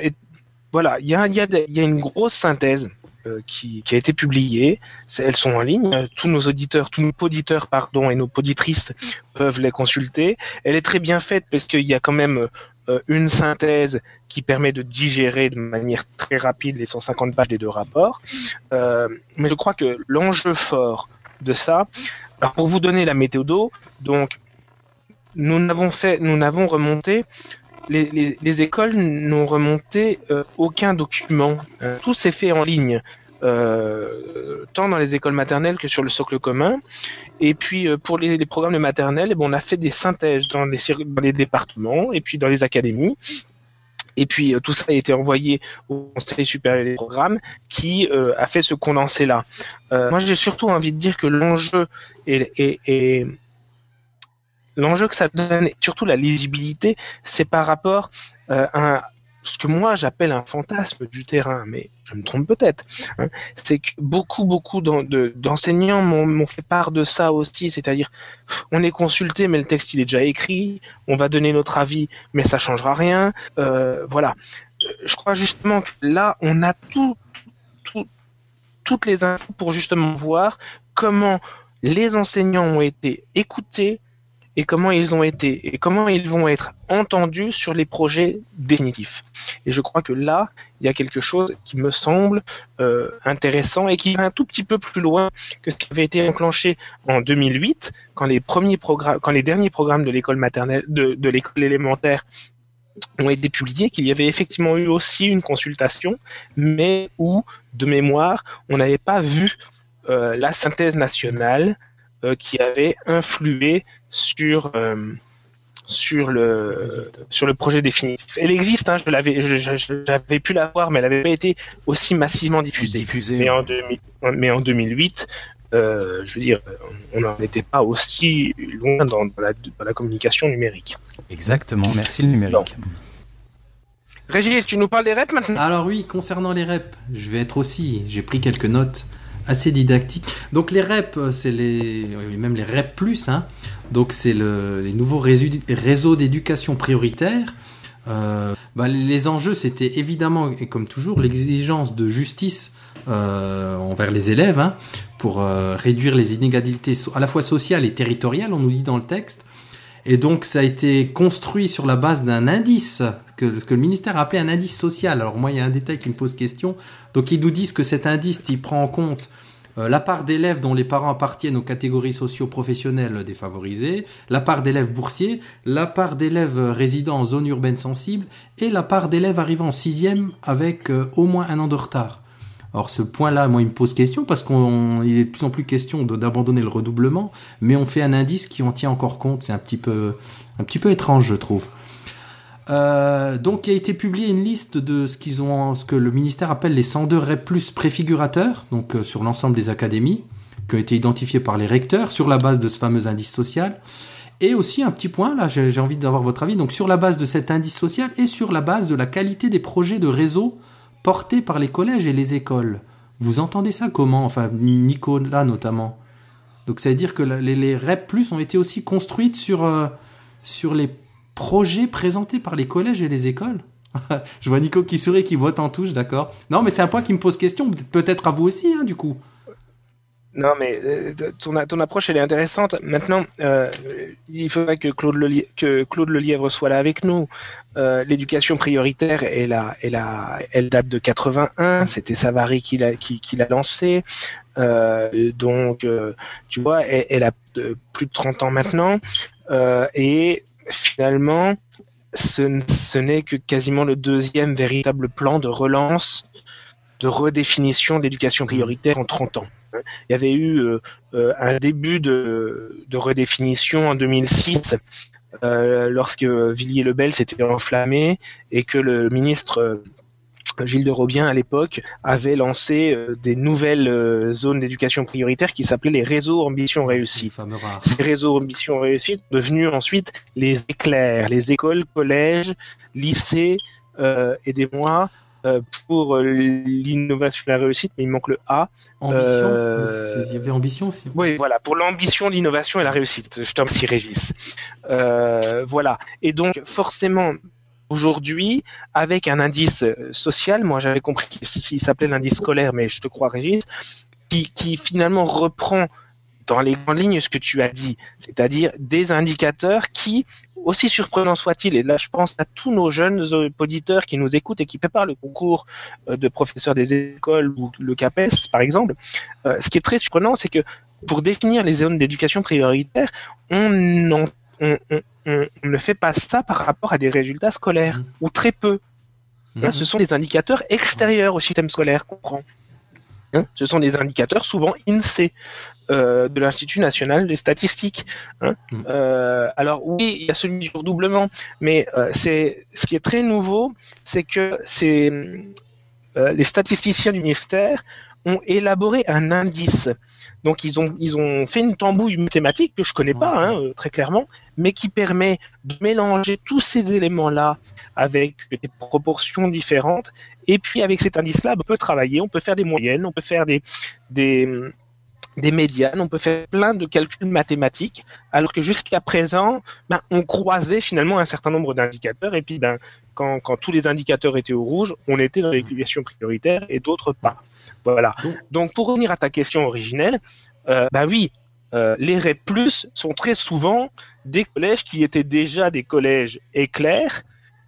voilà, il y a, y, a y a, une grosse synthèse euh, qui, qui, a été publiée. Elles sont en ligne. Tous nos auditeurs, tous nos auditeurs, pardon, et nos poditrices peuvent les consulter. Elle est très bien faite parce qu'il y a quand même euh, une synthèse qui permet de digérer de manière très rapide les 150 pages des deux rapports. Euh, mais je crois que l'enjeu fort de ça, alors pour vous donner la méthode, donc nous n'avons fait, nous n'avons remonté, les, les, écoles n'ont remonté euh, aucun document. Euh, tout s'est fait en ligne. Euh, tant dans les écoles maternelles que sur le socle commun. Et puis pour les, les programmes de maternelle, eh ben, on a fait des synthèses dans les, dans les départements et puis dans les académies. Et puis tout ça a été envoyé au Conseil supérieur des programmes qui a fait ce condensé là. moi j'ai surtout envie de dire que l'enjeu est, est, est, l'enjeu que ça donne, et surtout la lisibilité, c'est par rapport euh, à ce que moi j'appelle un fantasme du terrain, mais je me trompe peut-être. Hein. c'est que beaucoup, beaucoup d'enseignants m'ont fait part de ça aussi, c'est-à-dire on est consulté, mais le texte il est déjà écrit, on va donner notre avis, mais ça changera rien. Euh, voilà. Je crois justement que là, on a tout, tout, toutes les infos pour justement voir comment les enseignants ont été écoutés, et comment ils ont été et comment ils vont être entendus sur les projets définitifs. Et je crois que là, il y a quelque chose qui me semble euh, intéressant et qui va un tout petit peu plus loin que ce qui avait été enclenché en 2008 quand les premiers programmes, quand les derniers programmes de l'école maternelle, de, de l'école élémentaire ont été publiés, qu'il y avait effectivement eu aussi une consultation, mais où, de mémoire, on n'avait pas vu euh, la synthèse nationale euh, qui avait influé sur euh, sur le sur le projet définitif. Elle existe, hein, je l'avais, j'avais pu la voir, mais elle n'avait pas été aussi massivement diffusée. diffusée mais, en mais en 2008, euh, je veux dire, on n'en était pas aussi loin dans, la, dans, la, communication numérique. Exactement, merci le numérique. Régis, tu nous parles des reps maintenant? Alors oui, concernant les reps, je vais être aussi, j'ai pris quelques notes assez didactiques. Donc les reps, c'est les, même les reps plus, hein, donc c'est le, les nouveaux réseaux d'éducation prioritaire. Euh, bah, les enjeux, c'était évidemment, et comme toujours, l'exigence de justice euh, envers les élèves hein, pour euh, réduire les inégalités à la fois sociales et territoriales, on nous dit dans le texte. Et donc ça a été construit sur la base d'un indice que, que, le ministère a appelé un indice social. Alors moi il y a un détail qui me pose question. Donc ils nous disent que cet indice il prend en compte euh, la part d'élèves dont les parents appartiennent aux catégories socio-professionnelles défavorisées, la part d'élèves boursiers, la part d'élèves résidant en zone urbaine sensible et la part d'élèves arrivant en sixième avec euh, au moins un an de retard. Or ce point-là, moi, il me pose question parce qu'il est de plus en plus question d'abandonner le redoublement, mais on fait un indice qui en tient encore compte. C'est un petit peu, un petit peu étrange, je trouve. Euh, donc, il a été publié une liste de ce qu'ils ont, ce que le ministère appelle les 102 REP plus préfigurateurs, donc euh, sur l'ensemble des académies, qui ont été identifiés par les recteurs sur la base de ce fameux indice social. Et aussi un petit point, là, j'ai envie d'avoir votre avis, donc sur la base de cet indice social et sur la base de la qualité des projets de réseau portés par les collèges et les écoles. Vous entendez ça comment? Enfin, Nicolas notamment. Donc ça veut dire que les, REP ont été aussi construites sur, euh, sur les projets présentés par les collèges et les écoles Je vois Nico qui sourit, qui vote en touche, d'accord. Non, mais c'est un point qui me pose question, peut-être à vous aussi, hein, du coup. Non, mais euh, ton, approche, elle est intéressante. Maintenant, euh, il faudrait que Claude, Lelièvre, que Lelièvre soit là avec nous. Euh, l'éducation prioritaire, elle, date de 81. C'était Savary qui l'a qui, qui lancé. donc, tu vois, elle, elle, a plus de 30 ans maintenant. et finalement, ce, n'est que quasiment le deuxième véritable plan de relance, de redéfinition de l'éducation prioritaire en 30 ans. Il y avait eu euh, euh, un début de, de, redéfinition en 2006 euh, lorsque Villiers-le-Bel s'était enflammé et que le ministre Gilles de Robien à l'époque avait lancé des nouvelles zones d'éducation prioritaire qui s'appelaient les réseaux ambition réussite. Ces réseaux ambition réussite devenus ensuite les éclairs, les écoles, collèges, lycées, euh, aidez-moi, euh, pour euh, l'innovation et la réussite, mais il manque le A. Ambition euh, Il y avait ambition aussi. Oui, voilà, pour l'ambition, l'innovation et la réussite. Je t'en prie, Régis. voilà. Et donc, forcément, aujourd'hui, avec un indice social, moi j'avais compris qu'il s'appelait l'indice scolaire, mais je te crois, Régis, qui, finalement reprend dans les grandes lignes ce que tu as dit, c'est-à-dire des indicateurs qui, aussi surprenants soient-ils, et là je pense à tous nos jeunes auditeurs qui nous écoutent et qui préparent le concours euh, de professeurs des écoles ou le CAPES par exemple, euh, ce qui est très surprenant, c'est que pour définir les zones d'éducation prioritaire, on, on, on, ne fait pas ça par rapport à des résultats scolaires, mmh. ou très peu. Mmh. ce sont des indicateurs extérieurs au système scolaire qu'on prend. Hein, ce sont des indicateurs souvent INSEE euh, de l'Institut national des statistiques. Hein. Mm. Euh, alors oui, il y a celui du redoublement, mais euh, c'est ce qui est très nouveau, c'est que c'est les statisticiens du ministère ont élaboré un indice. Donc ils ont ils ont fait une tambouille mathématique que je connais pas hein, très clairement, mais qui permet de mélanger tous ces éléments là avec des proportions différentes. Et puis avec cet indice-là, on peut travailler, on peut faire des moyennes, on peut faire des, des, des médianes, on peut faire plein de calculs mathématiques, alors que jusqu'à présent, ben, on croisait finalement un certain nombre d'indicateurs, et puis ben, quand, quand, tous les indicateurs étaient au rouge, on était dans l'évaluation prioritaire et d'autres pas. Voilà. Donc pour revenir à ta question originelle, euh, ben oui, euh, les REP+, sont très souvent des collèges qui étaient déjà des collèges éclairs,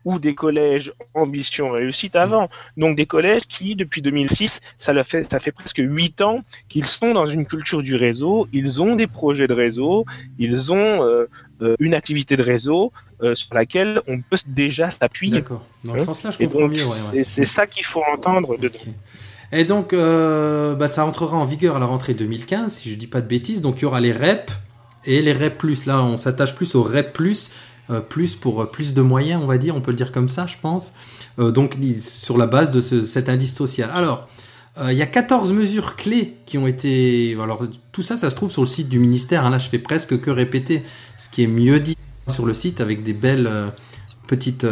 ou des collèges ambition réussite avant. Donc des collèges qui, depuis 2006, ça, fait, ça fait presque huit ans qu'ils sont dans une culture du réseau, ils ont des projets de réseau, ils ont euh, euh, une activité de réseau euh, sur laquelle on peut déjà s'appuyer. D'accord. Dans ce hein sens-là, je comprends mieux. C'est ça qu'il faut entendre dedans. Et donc, bah, ça entrera en vigueur à la rentrée 2015, si je dis pas de bêtises. Donc, il y aura les REP et les REP+. Là, on s'attache plus aux REP+, euh, plus pour euh, plus de moyens, on va dire, on peut le dire comme ça, je pense. Euh, donc sur la base de cet indice social. Alors, il y a 14 mesures clés qui ont été. Alors tout ça, ça se trouve sur le site du ministère. Hein. Là, je fais presque que répéter ce qui est mieux dit sur le site avec des belles petites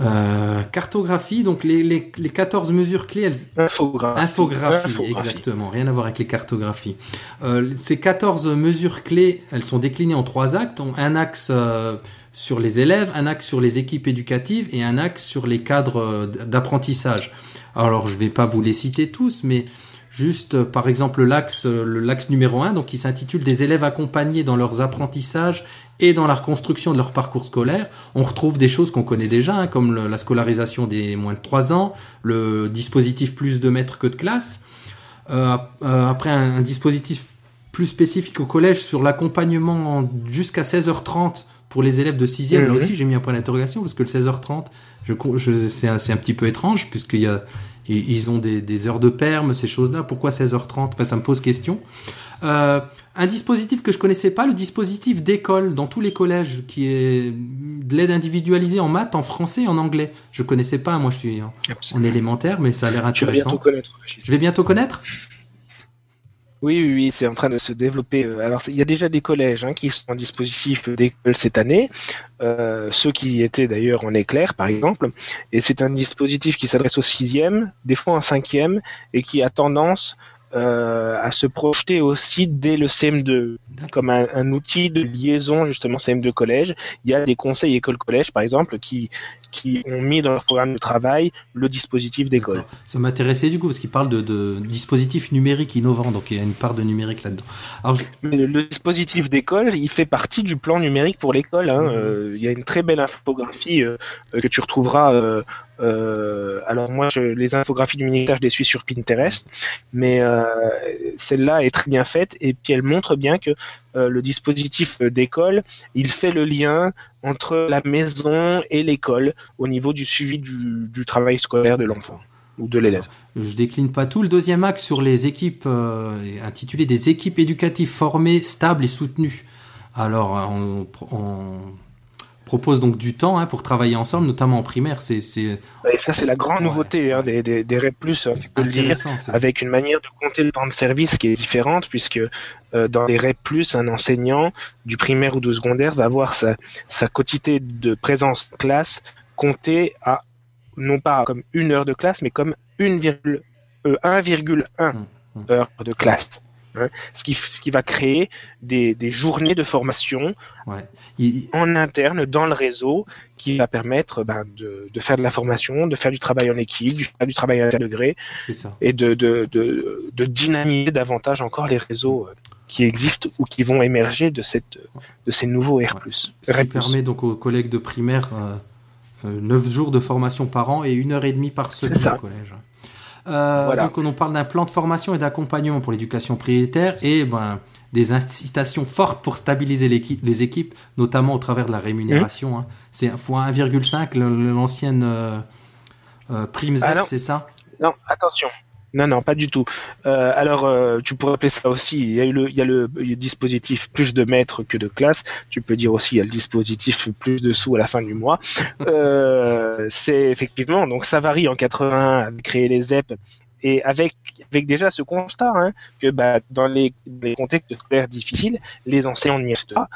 euh, cartographie, donc les, les, les, 14 mesures clés, elles... Infographie. Infographie, exactement, rien à voir avec les cartographies. Euh, ces 14 mesures clés, elles sont déclinées en trois actes. Un axe euh, sur les élèves, un axe sur les équipes éducatives et un axe sur les cadres euh, d'apprentissage. Alors, je vais pas vous les citer tous, mais juste, euh, par exemple, l'axe, l'axe numéro 1, donc qui s'intitule des élèves accompagnés dans leurs apprentissages et dans la reconstruction de leur parcours scolaire, on retrouve des choses qu'on connaît déjà, hein, comme la scolarisation des moins de 3 ans, le dispositif plus de maîtres que de classe. Euh, euh, après, un, dispositif plus spécifique au collège sur l'accompagnement jusqu'à 16h30 pour les élèves de 6e. Là mhm. aussi, j'ai mis un point d'interrogation parce que le 16h30, je, je, c'est un, un, petit peu étrange puisqu'il y a ils ont des, des, heures de perme, ces choses-là. Pourquoi 16h30 Enfin, ça me pose question. Euh, un dispositif que je connaissais pas, le dispositif d'école dans tous les collèges, qui est de l'aide individualisée en maths, en français et en anglais. Je connaissais pas, moi je suis en, élémentaire, mais ça a l'air intéressant. Je vais bientôt connaître. Je vais bientôt connaître? Oui, oui, oui, c'est en train de se développer. Euh, alors, il y a déjà des collèges hein, qui sont en dispositif d'école cette année, euh, ceux qui étaient d'ailleurs en éclair, par exemple. Et c'est un dispositif qui s'adresse au sixième, des fois en cinquième, et qui a tendance euh, à se projeter aussi dès le CM2 comme un, un, outil de liaison justement CM2 collège. Il y a des conseils école collège par exemple qui qui ont mis dans leur programme de travail le dispositif d'école. Ça m'intéressait du coup parce qu'il parle de, de dispositifs numériques innovants, donc il y a une part de numérique là-dedans. Le, dispositif d'école, il fait partie du plan numérique pour l'école. Hein. Mmh. Euh, il y a une très belle infographie euh, que tu retrouveras. Euh, alors moi, je, les infographies du ministère, je les suis sur Pinterest, mais euh, celle-là est très bien faite et puis elle montre bien que euh, le dispositif d'école, il fait le lien entre la maison et l'école au niveau du suivi du, travail scolaire de l'enfant ou de l'élève. Je décline pas tout. Le deuxième axe sur les équipes, intitulé des équipes éducatives formées, stables et soutenues. Alors, on, on propose donc du temps hein, pour travailler ensemble, notamment en primaire. C'est, c'est... Et ça, c'est la grande ouais, nouveauté hein, des, des, des REP+, hein, tu peux le dire, avec une manière de compter le temps de service qui est différente, puisque euh, dans les REP+, un enseignant du primaire ou du secondaire va avoir sa, sa quantité de présence classe comptée à, non pas comme une heure de classe, mais comme 1,1 euh, mmh, mmh. heure de classe. Hein, ce, qui, ce qui va créer des, des journées de formation ouais. Il... en interne dans le réseau qui va permettre ben, de, de, faire de la formation, de faire du travail en équipe, du, du travail à degré et de, de, de, de dynamiser davantage encore les réseaux euh, qui existent ou qui vont émerger de, cette, de ces nouveaux R+. Ouais. Ce qui permet donc aux collègues de primaire euh, euh, 9 jours de formation par an et une heure et demie par semaine au collège. Euh, voilà. Donc on parle d'un plan de formation et d'accompagnement pour l'éducation prioritaire et ben, des incitations fortes pour stabiliser les équipes, notamment au travers de la rémunération. Mmh. Hein. C'est fois 1,5 l'ancienne euh, euh, prime ZEP, c'est ça? Non, attention. Non, non, pas du tout. Euh, alors, euh, tu pourrais appeler ça aussi. Il y a, le, il y a le, le dispositif plus de maîtres que de classes. Tu peux dire aussi il y a le dispositif plus de sous à la fin du mois. Euh, c'est effectivement donc ça varie en 80 avec créer les ZEP et avec avec déjà ce constat hein, que bah, dans les, les contextes scolaires difficiles, les enseignants n'y restent pas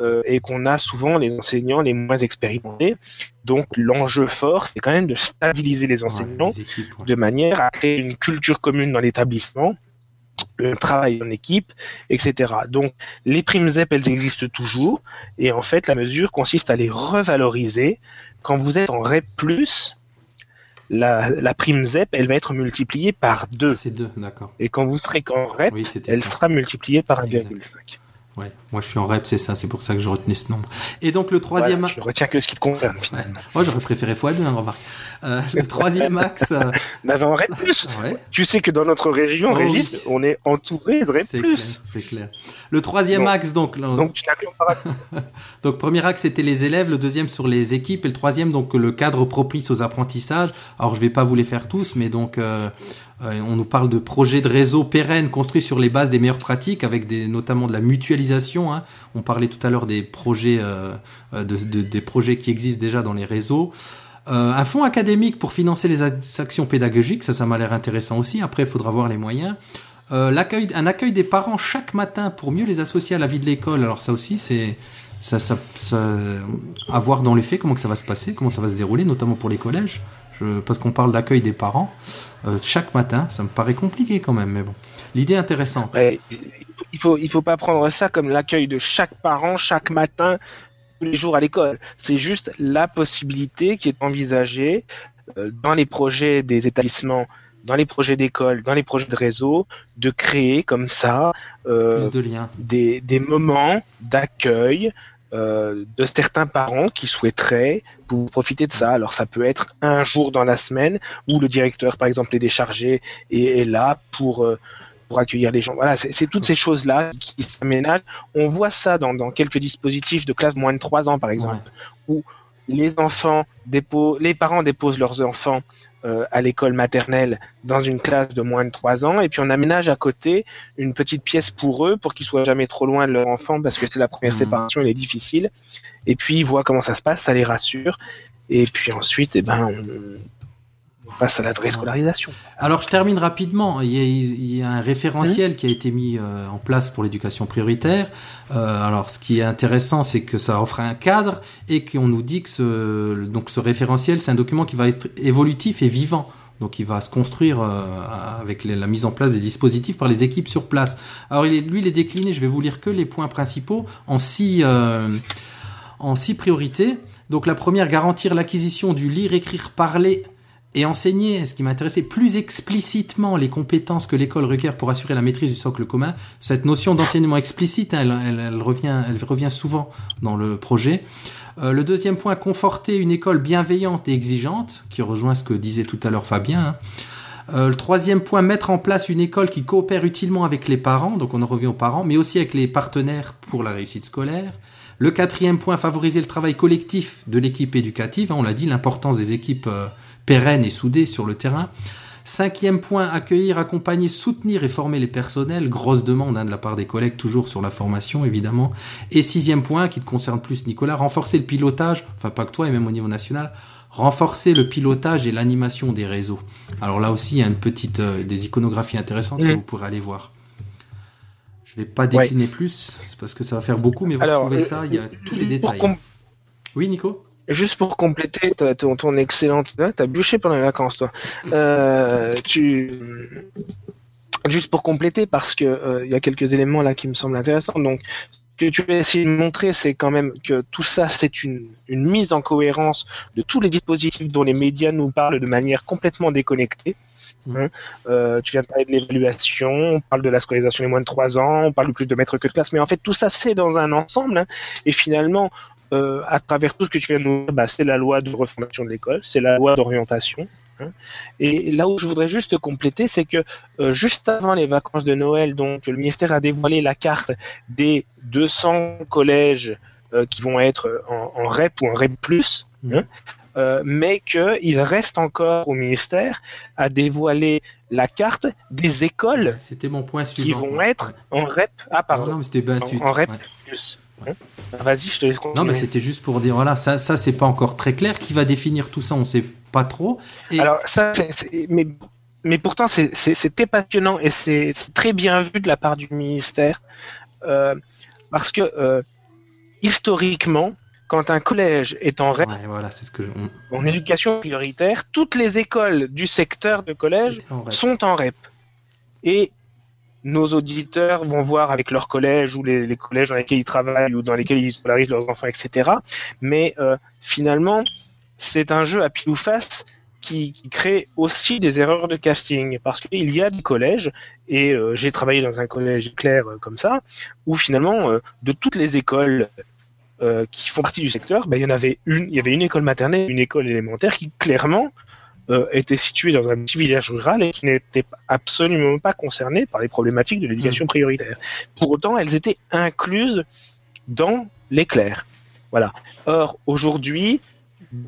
euh, et qu'on a souvent les enseignants les moins expérimentés. Donc l'enjeu fort, c'est quand même de stabiliser les enseignants ouais, les équipes, ouais. de manière à créer une culture commune dans l'établissement, un travail en équipe, etc. Donc les primes ZEP, elles existent toujours, et en fait la mesure consiste à les revaloriser. Quand vous êtes en REP+, la, la, prime ZEP, elle va être multipliée par 2. Ah, c'est 2, d'accord. Et quand vous serez qu'en REP, oui, elle ça. sera multipliée par 1,5. Ouais, moi je suis en rep, c'est ça, c'est pour ça que je retenais ce nombre. Et donc le troisième. Ouais, je retiens que ce qui te concerne. Ouais. Moi j'aurais préféré x2, hein, remarque. Euh, le troisième axe. Euh... Mais en rep plus. Ouais. Tu sais que dans notre région, oh, Régis, oui. on est entouré de rep plus. C'est clair. Le troisième axe, donc. Là, donc tu Donc premier axe c'était les élèves, le deuxième sur les équipes, et le troisième donc le cadre propice aux apprentissages. Alors je vais pas vous les faire tous, mais donc. Euh, on nous parle de projets de réseau pérennes construits sur les bases des meilleures pratiques, avec des, notamment de la mutualisation. Hein. On parlait tout à l'heure des projets, euh, de, des projets qui existent déjà dans les réseaux. Euh, un fonds académique pour financer les actions pédagogiques, ça, ça m'a l'air intéressant aussi. Après, il faudra voir les moyens. Euh, un accueil des parents chaque matin pour mieux les associer à la vie de l'école. Alors ça aussi, c'est à voir dans les faits comment que ça va se passer, comment ça va se dérouler, notamment pour les collèges. Je, parce qu'on parle d'accueil des parents euh, chaque matin, ça me paraît compliqué quand même, mais bon, l'idée est intéressante. Ouais, il faut il faut pas prendre ça comme l'accueil de chaque parent chaque matin tous les jours à l'école. C'est juste la possibilité qui est envisagée euh, dans les projets des établissements dans les projets d'école, dans les projets de réseau, de créer comme ça euh, de des, des moments d'accueil euh, de certains parents qui souhaiteraient pour profiter de ça. Alors ça peut être un jour dans la semaine où le directeur par exemple est déchargé et est là pour euh, pour accueillir les gens. Voilà, c'est toutes ces choses là qui s'aménagent. On voit ça dans, dans quelques dispositifs de classe moins de 3 ans par exemple ouais. où les enfants déposent, les parents déposent leurs enfants euh, à l'école maternelle dans une classe de moins de 3 ans et puis on aménage à côté une petite pièce pour eux pour qu'ils soient jamais trop loin de leur enfant parce que c'est la première mmh. séparation elle est difficile et puis ils voient comment ça se passe ça les rassure et puis ensuite eh ben on, passe à la vraie scolarisation. Alors je termine rapidement. Il y a, un référentiel mmh. qui a été mis euh, en place pour l'éducation prioritaire. Euh, alors ce qui est intéressant, c'est que ça offre un cadre et qu'on nous dit que ce, donc ce référentiel, c'est un document qui va être évolutif et vivant. Donc il va se construire euh, avec la mise en place des dispositifs par les équipes sur place. Alors il est, lui, il est décliné, je vais vous lire que les points principaux en six, en six priorités. Donc la première, garantir l'acquisition du lire, écrire, parler et enseigner, ce qui m'intéressait, plus explicitement les compétences que l'école requiert pour assurer la maîtrise du socle commun. Cette notion d'enseignement explicite, elle, elle, revient, souvent dans le projet. Euh, le deuxième point, conforter une école bienveillante et exigeante, qui rejoint ce que disait tout à l'heure Fabien. Hein. Euh, le troisième point, mettre en place une école qui coopère utilement avec les parents, donc on en revient aux parents, mais aussi avec les partenaires pour la réussite scolaire. Le quatrième point, favoriser le travail collectif de l'équipe éducative. Hein, on l'a dit, l'importance des équipes euh, pérennes et soudées sur le terrain. Cinquième point, accueillir, accompagner, soutenir et former les personnels. Grosse demande hein, de la part des collègues, toujours sur la formation, évidemment. Et sixième point, qui te concerne plus, Nicolas, renforcer le pilotage, enfin pas que toi, et même au niveau national, renforcer le pilotage et l'animation des réseaux. Alors là aussi, il y a une petite, euh, des iconographies intéressantes que mmh. vous pourrez aller voir. Je vais pas décliner plus, parce que ça va faire beaucoup, mais vous trouvez ça, il y a euh, tous les détails. Oui, Nico? Juste pour compléter ton, ton excellente... T'as bûché pendant les vacances, toi. Euh, tu... Juste pour compléter, parce que euh, il y a quelques éléments là qui me semblent intéressants. Donc, ce que tu veux essayer de montrer, c'est quand même que tout ça, c'est une, une mise en cohérence de tous les dispositifs dont les médias nous parlent de manière complètement déconnectée. Hein. Euh, tu viens de parler de l'évaluation, on parle de la scolarisation des moins de 3 ans, on parle plus de maîtres que de classe, mais en fait tout ça c'est dans un ensemble. Hein. et finalement, euh, à travers tout ce que tu viens de nous dire, bah, c'est la loi de refondation de l'école, c'est la loi d'orientation. Hein. Et là où je voudrais juste compléter, c'est que euh, juste avant les vacances de Noël, donc le ministère a dévoilé la carte des 200 collèges qui vont être en, en, REP ou en REP+. Hein, euh, mais qu'il reste encore au ministère à dévoiler la carte des écoles C'était mon point suivant. qui vont être en REP. Ah, pardon. Non, mais c'était En, REP plus. Hein Vas-y, je te laisse continuer. Non, mais c'était juste pour dire, voilà, ça, ça c'est pas encore très clair. Qui va définir tout ça On sait pas trop. Alors, ça, mais, mais pourtant, c'était passionnant et c'est très bien vu de la part du ministère. Euh, parce que, euh, historiquement, quand un collège est en REP, voilà, ce que en éducation prioritaire, toutes les écoles du secteur de collège sont en REP. Et nos auditeurs vont voir avec leurs collèges ou les, collèges dans lesquels ils travaillent ou dans lesquels ils scolarisent leurs enfants, etc. Mais euh, finalement, c'est un jeu à pile ou face qui, crée aussi des erreurs de casting parce qu'il y a des collèges et euh, j'ai travaillé dans un collège clair euh, comme ça où finalement de toutes les écoles euh, qui font partie du secteur, ben, il y en avait une, il y avait une école maternelle, une école élémentaire qui clairement euh, était située dans un petit village rural et qui n'était absolument pas concernée par les problématiques de l'éducation mmh. prioritaire. Pour autant, elles étaient incluses dans l'éclair. Voilà. Or, aujourd'hui,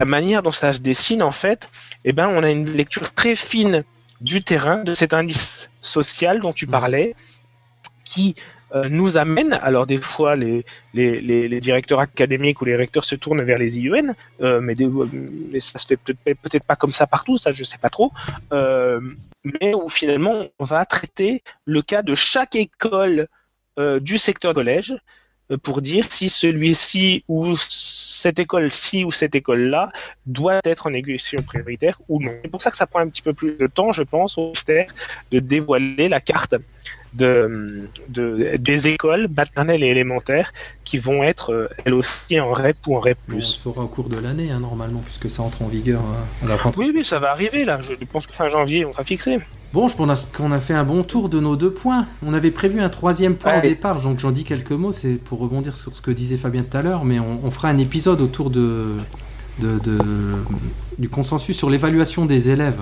la manière dont ça se dessine, en fait, eh ben, on a une lecture très fine du terrain, de cet indice social dont tu mmh. parlais, qui nous amène, alors des fois les, les, directeurs académiques ou les recteurs se tournent vers les IUN, euh, mais, mais, ça se fait peut-être peut pas comme ça partout, ça je sais pas trop, euh, mais où finalement on va traiter le cas de chaque école du secteur collège pour dire si celui-ci ou cette école-ci ou cette école-là doit être en négociation prioritaire ou non. C'est pour ça que ça prend un petit peu plus de temps, je pense, au ministère de dévoiler la carte de, de, des écoles maternelles et élémentaires qui vont être euh, elles aussi en REP ou en REP+. on saura au cours de l'année, hein, normalement, puisque ça entre en vigueur euh, à la rentrée. Oui, oui, ça va arriver, là. Je pense que fin janvier, on va fixer. Bon, je pense qu'on a fait un bon tour de nos deux points. On avait prévu un troisième point au départ, donc j'en dis quelques mots, c'est pour rebondir sur ce que disait Fabien tout à l'heure, mais on, fera un épisode autour de, de, de du consensus sur l'évaluation des élèves.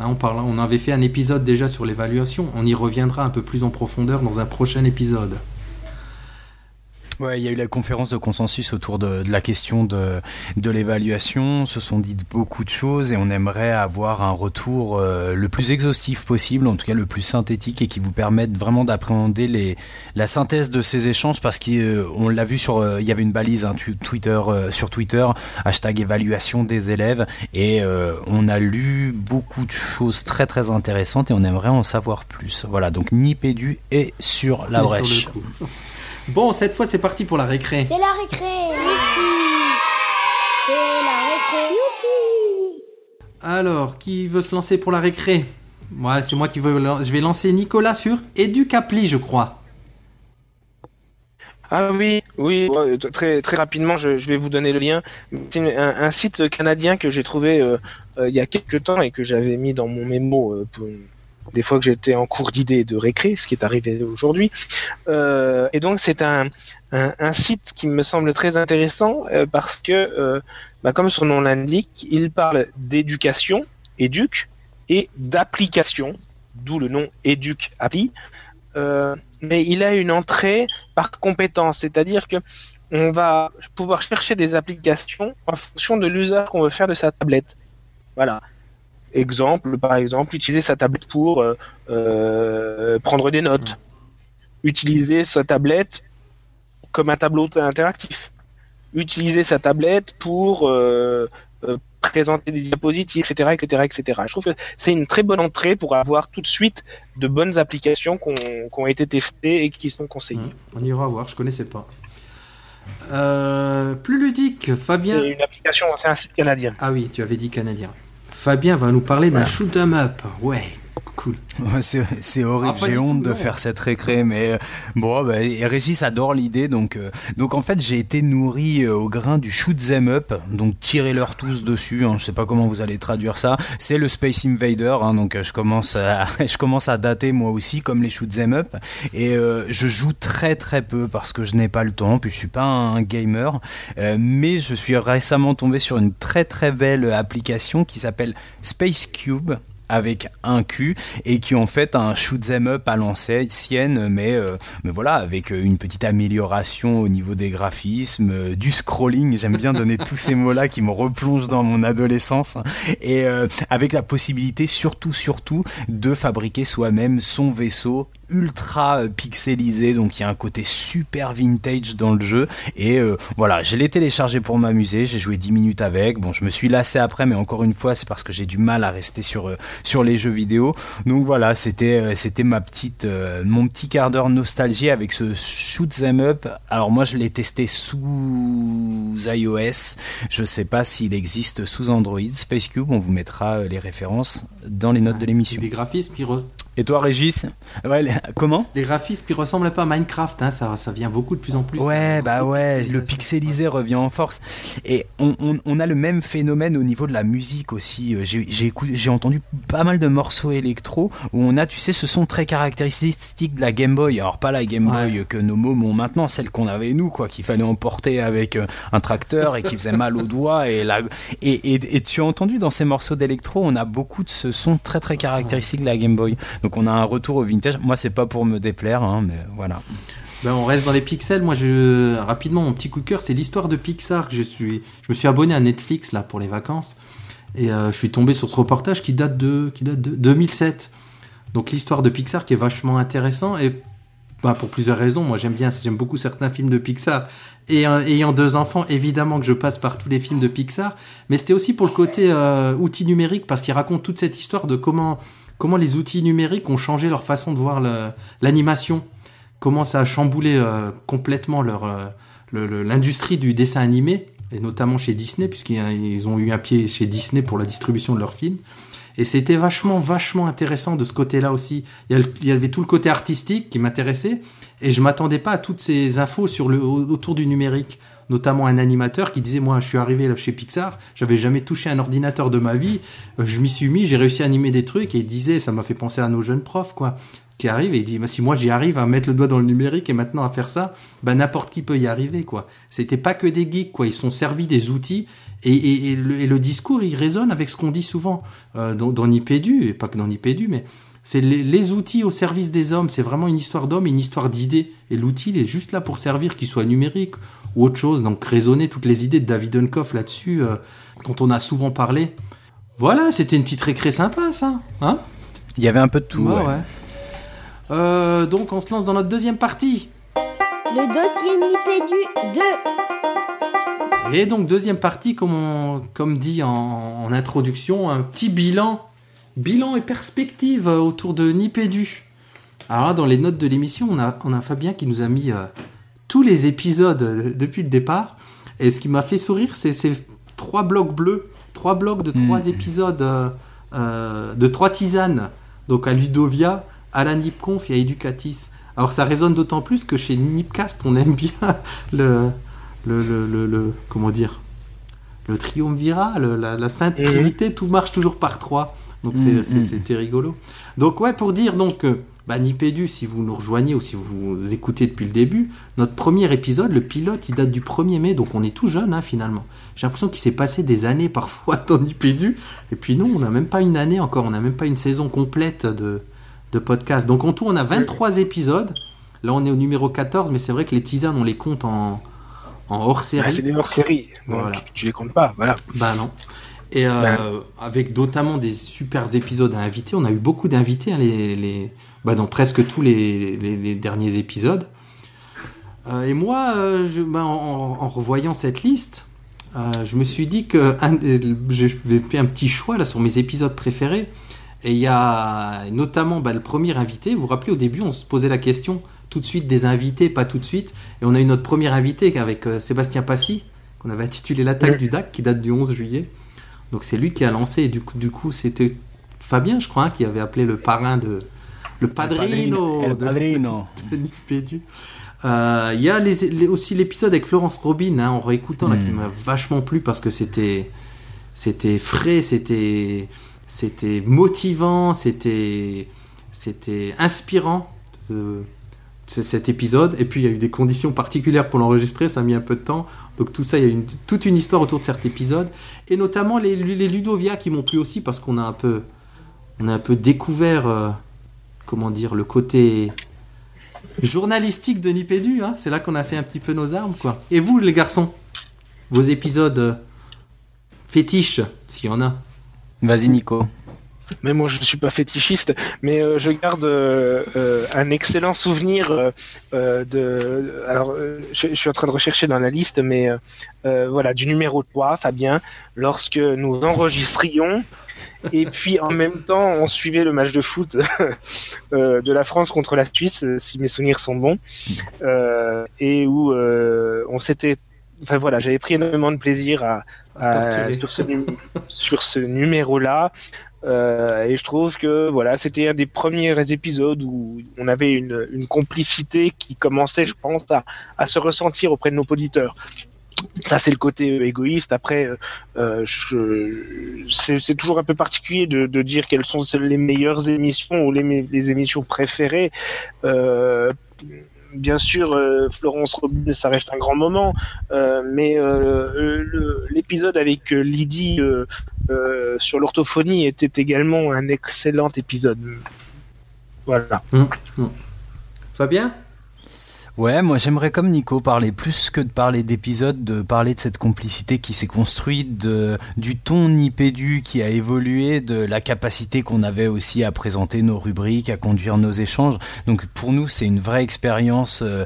Hein, on, parle, on avait fait un épisode déjà sur l'évaluation, on y reviendra un peu plus en profondeur dans un prochain épisode. Ouais, il y a eu la conférence de consensus autour de, de la question de, de l'évaluation. Se sont dites beaucoup de choses et on aimerait avoir un retour euh, le plus exhaustif possible, en tout cas le plus synthétique et qui vous permette vraiment d'appréhender les, la synthèse de ces échanges parce qu'on l'a vu sur, euh, il y avait une balise hein, Twitter, euh, sur Twitter, hashtag évaluation des élèves et on a lu beaucoup de choses très très intéressantes et on aimerait en savoir plus. Voilà, donc Nipédu est sur la brèche. Bon, cette fois, c'est parti pour la récré. C'est la récré. C'est la récré. Alors, qui veut se lancer pour la récré? Moi, c'est moi qui veux. Je vais lancer Nicolas sur Educapli, je crois. Ah oui, oui, très, très rapidement, je, vais vous donner le lien. C'est un, site canadien que j'ai trouvé euh, euh, il y a quelques temps et que j'avais mis dans mon mémo euh, pour, des fois que j'étais en cours d'idées de récré, ce qui est arrivé aujourd'hui. Euh, et donc c'est un, site qui me semble très intéressant euh, parce que, euh, bah, comme son nom l'indique, il parle d'éducation, éduque, et d'application, d'où le nom éduque API. mais il a une entrée par compétence, c'est-à-dire que on va pouvoir chercher des applications en fonction de l'usage qu'on veut faire de sa tablette. Voilà. Exemple, par exemple, utiliser sa tablette pour euh, euh, prendre des notes. Utiliser sa tablette comme un tableau interactif. Utiliser sa tablette pour euh, présenter des diapositives, etc., etc., etc. Je trouve que c'est une très bonne entrée pour avoir tout de suite de bonnes applications qui ont, été testées et qui sont conseillées. Mmh. On ira voir, je connaissais pas. plus ludique, Fabien. C'est une application, c'est un site canadien. Ah oui, tu avais dit canadien. Fabien va nous parler d'un shoot 'em up. Ouais, cool. c'est horrible, ah, j'ai honte de faire cette récré, mais euh, bon, bah, Régis adore l'idée, donc, euh, donc en fait j'ai été nourri euh, au grain du shoot them up, donc tirez-leur tous dessus, hein, je sais pas comment vous allez traduire ça, c'est le Space Invader, hein, donc je commence, à, je commence à dater moi aussi comme les shoot them up, et je joue très très peu parce que je n'ai pas le temps, puis je suis pas un gamer, mais je suis récemment tombé sur une très très belle application qui s'appelle Space Cube, avec un Q et qui ont fait un shoot them up à l'ancienne mais euh, mais voilà avec euh, une petite amélioration au niveau des graphismes euh, du scrolling. J'aime bien donner tous ces mots là qui me replongent dans mon adolescence. Et avec la possibilité surtout surtout de fabriquer soi-même son vaisseau ultra pixelisé, donc il y a un côté super vintage dans le jeu. Et euh, voilà, je l'ai téléchargé pour m'amuser, j'ai joué 10 minutes avec. Bon, je me suis lassé après, mais encore une fois, c'est parce que j'ai du mal à rester sur, euh, sur les jeux vidéo. Donc voilà, c'était euh, c'était ma petite, mon petit quart d'heure nostalgie avec ce shoot them up. Alors moi, je l'ai testé sous iOS. Je sais pas s'il existe sous Android. Space Cube, on vous mettra les références dans les notes de l'émission. Des graphismes, et toi, Régis ouais, Comment Les graphismes qui ressemblent pas à Minecraft, hein, ça, ça vient beaucoup de plus en plus. Ouais, bah ouais, le pixelisé revient en force. Et on, on, a le même phénomène au niveau de la musique aussi. Euh, j'ai entendu pas mal de morceaux électro où on a, tu sais, ce son très caractéristique de la Game Boy. Alors, pas la Game Boy que nos mômes ont maintenant, celle qu'on avait nous, quoi, qu'il fallait emporter avec euh, un tracteur et qui faisait mal aux doigts. Et, la, et, et, tu as entendu dans ces morceaux d'électro, on a beaucoup de ce son très très caractéristique de la Game Boy. Donc on a un retour au vintage. Moi, c'est pas pour me déplaire, hein, mais voilà. Ben, on reste dans les pixels. Moi, je rapidement, mon petit coup de cœur, c'est l'histoire de Pixar. je suis, je me suis abonné à Netflix là pour les vacances et euh, je suis tombé sur ce reportage qui date de, qui date de 2007. Donc l'histoire de Pixar qui est vachement intéressant et bah, pour plusieurs raisons. Moi, j'aime bien, j'aime beaucoup certains films de Pixar. Et euh, ayant deux enfants, évidemment que je passe par tous les films de Pixar. Mais c'était aussi pour le côté euh, outil numérique parce qu'il raconte toute cette histoire de comment comment les outils numériques ont changé leur façon de voir l'animation, comment ça a chamboulé euh, complètement euh, l'industrie du dessin animé et notamment chez Disney puisqu'ils ont eu un pied chez Disney pour la distribution de leurs films. Et c'était vachement, vachement intéressant de ce côté-là aussi. Il y avait tout le côté artistique qui m'intéressait, et je m'attendais pas à toutes ces infos sur le, autour du numérique notamment un animateur qui disait moi je suis arrivé chez Pixar, j'avais jamais touché un ordinateur de ma vie, euh, je m'y suis mis, j'ai réussi à animer des trucs et il disait ça m'a fait penser à nos jeunes profs quoi qui arrivent et il dit bah, si moi j'y arrive à mettre le doigt dans le numérique et maintenant à faire ça, ben n'importe qui peut y arriver quoi. C'était pas que des geeks quoi, ils sont servis des outils et, le, discours il résonne avec ce qu'on dit souvent euh, dans, dans et pas que dans Nipédu mais c'est les, les outils au service des hommes. C'est vraiment une histoire d'homme et une histoire d'idées. Et l'outil, il est juste là pour servir, qu'il soit numérique ou autre chose. Donc raisonner toutes les idées de David Unkoff là-dessus, euh, dont on a souvent parlé. Voilà, c'était une petite récré sympa, ça. Hein? Il y avait un peu de tout. Ouais, ouais. ouais. Euh, donc on se lance dans notre deuxième partie. Le dossier Nipédu 2. Et donc deuxième partie, comme, on- comme dit en, en introduction, un petit bilan, bilan et perspective euh, autour de Nipédu. Alors là, dans les notes de l'émission, on a, on a Fabien qui nous a mis euh, tous les épisodes euh, depuis le départ. Et ce qui m'a fait sourire, c'est ces trois blocs bleus, trois blocs de trois Mm. épisodes euh, euh, de trois tisanes. Donc à Ludovia, à la Nipconf et à Educatis. Alors ça résonne d'autant plus que chez Nipcast, on aime bien le, le, le, le- le- comment dire le triumvirat, la, la sainte Mhm. trinité, tout marche toujours par trois. Donc Mhm. c'est c'était rigolo. Donc ouais, pour dire donc euh, bah, Nipédu, si vous nous rejoignez ou si vous écoutez depuis le début, notre premier épisode, le pilote, il date du 1er mai, donc on est tout jeune hein, finalement. J'ai l'impression qu'il s'est passé des années parfois dans Nipédu, et puis non, on n'a même pas une année encore, on n'a même pas une saison complète de, de podcast. Donc en tout, on a 23 épisodes. Là, on est au numéro 14, mais c'est vrai que les tisanes, on les compte en, en hors Ah, série. c'est des hors-séries. Donc, Voilà. Tu les comptes pas, voilà. Bah non. Et euh, avec notamment des super épisodes à inviter, on a eu beaucoup d'invités hein, les, les, bah, dans presque tous les, les- les derniers épisodes. Euh, et moi, euh, je, bah, en, en revoyant cette liste, je me suis dit que j'ai fait un petit choix là sur mes épisodes préférés. Et il y a notamment bah, le premier invité. Vous vous rappelez, au début, on se posait la question tout de suite des invités, pas tout de suite. Et on a eu notre premier invité avec Sébastien Passy, qu'on avait intitulé L'attaque Oui. du DAC, qui date du 11 juillet. Donc c'est lui qui a lancé. Et du coup, du coup c'était Fabien, je crois, hein, qui avait appelé le parrain de. Le padrino, El de- padrino. de Nipédu. Euh, Il y a les- les- aussi l'épisode avec Florence Robin, hein, en réécoutant, là, qui Hmm. m'a vachement plu parce que c'était c'était frais, c'était c'était motivant, c'était c'était inspirant cet épisode. Et puis il y a eu des conditions particulières pour l'enregistrer, ça a mis un peu de temps. Donc tout ça, il y a une, toute une histoire autour de cet épisode, et notamment les, les Ludovia qui m'ont plu aussi parce qu'on a un peu on a un peu découvert euh, comment dire le côté journalistique de Nipédu. Hein. C'est là qu'on a fait un petit peu nos armes, quoi. Et vous, les garçons, vos épisodes euh, fétiches, s'il y en a. Vas-y, Nico. Mais moi, je ne suis pas fétichiste, mais euh, je garde euh, euh, un excellent souvenir euh, euh, de. Alors, je, je suis en train de rechercher dans la liste, mais voilà, du numéro 3, Fabien, lorsque nous enregistrions, et puis en même temps, on suivait le match de foot euh, de la France contre la Suisse, si mes souvenirs sont bons, euh, et où euh, on s'était. Enfin voilà, j'avais pris énormément de plaisir à, à- ce, sur ce numéro-là. Euh, et je trouve que voilà, c'était un des premiers épisodes où on avait une, complicité qui commençait, je pense, à, se ressentir auprès de nos auditeurs. Ça, c'est le côté euh, égoïste. Après, euh, c'est toujours un peu particulier de, dire quelles sont les meilleures émissions ou les émissions préférées. Bien sûr, euh, Florence Robin, ça reste un grand moment, euh, mais euh, l'épisode avec Lydie sur l'orthophonie était également un excellent épisode. Voilà. Fabien? Ouais, moi j'aimerais comme Nico parler plus que de parler d'épisodes, de parler de cette complicité qui s'est construite, du ton nipédu qui a évolué, de la capacité qu'on avait aussi à présenter nos rubriques, à conduire nos échanges. Donc pour nous c'est une vraie expérience euh,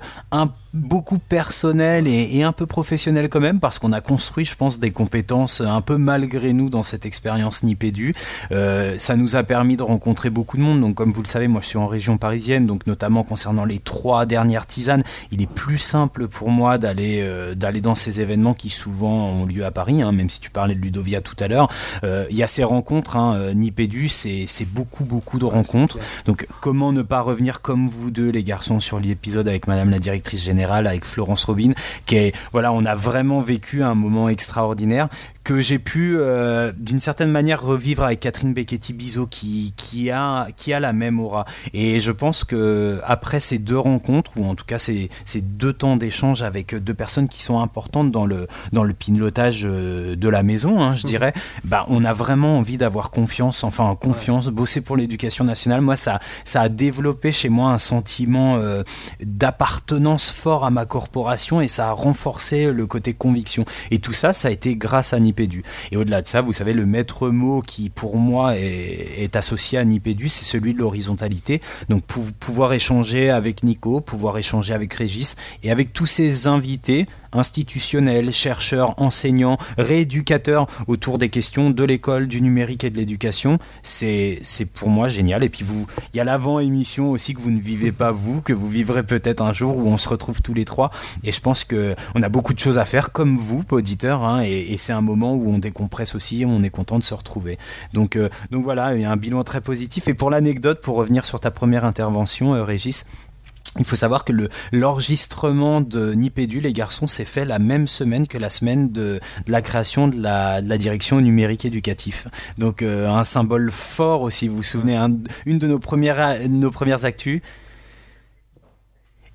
beaucoup personnelle et, et un peu professionnelle quand même parce qu'on a construit je pense des compétences un peu malgré nous dans cette expérience nipédu. Euh, ça nous a permis de rencontrer beaucoup de monde. Donc comme vous le savez, moi je suis en région parisienne, donc notamment concernant les trois dernières tisanes, il est plus simple pour moi d'aller euh, d'aller dans ces événements qui souvent ont lieu à Paris, hein, même si tu parlais de Ludovia tout à l'heure. Euh, Il y a ces rencontres, hein, euh, Nipédu, c'est c'est beaucoup beaucoup de rencontres. Donc comment ne pas revenir comme vous deux les garçons sur l'épisode avec Madame la directrice générale, avec Florence Robin, qui est voilà, on a vraiment vécu un moment extraordinaire que j'ai pu euh, d'une certaine manière revivre avec Catherine Becchetti Bizot qui qui a qui a la même aura. Et je pense que après ces deux rencontres ou en tout cas ces, ces deux temps d'échange avec deux personnes qui sont importantes dans le dans le pilotage euh, de la maison hein, je mmh. dirais bah on a vraiment envie d'avoir confiance enfin confiance bosser pour l'éducation nationale. Moi ça ça a développé chez moi un sentiment euh, d'appartenance fort à ma corporation et ça a renforcé le côté conviction. Et tout ça ça a été grâce à Et au-delà de ça, vous savez, le maître mot qui pour moi est, associé à Nipédu, c'est celui de l'horizontalité. Donc pouvoir échanger avec Nico, pouvoir échanger avec Régis et avec tous ces invités institutionnels, chercheurs, enseignants, rééducateurs autour des questions de l'école, du numérique et de l'éducation. C'est, pour moi génial. Et puis vous, il y a l'avant-émission aussi que vous ne vivez pas vous, que vous vivrez peut-être un jour où on se retrouve tous les trois. Et je pense que on a beaucoup de choses à faire comme vous, auditeurs, hein, et, et c'est un moment où on décompresse aussi, on est content de se retrouver. Donc, euh, donc voilà, il y a un bilan très positif. Et pour l'anecdote, pour revenir sur ta première intervention, euh, Régis, il faut savoir que l'enregistrement de Nipédu, les garçons, s'est fait la même semaine que la semaine de, la création de la, direction numérique éducatif. Donc euh, un symbole fort aussi, vous vous souvenez, une de nos premières, nos premières actus,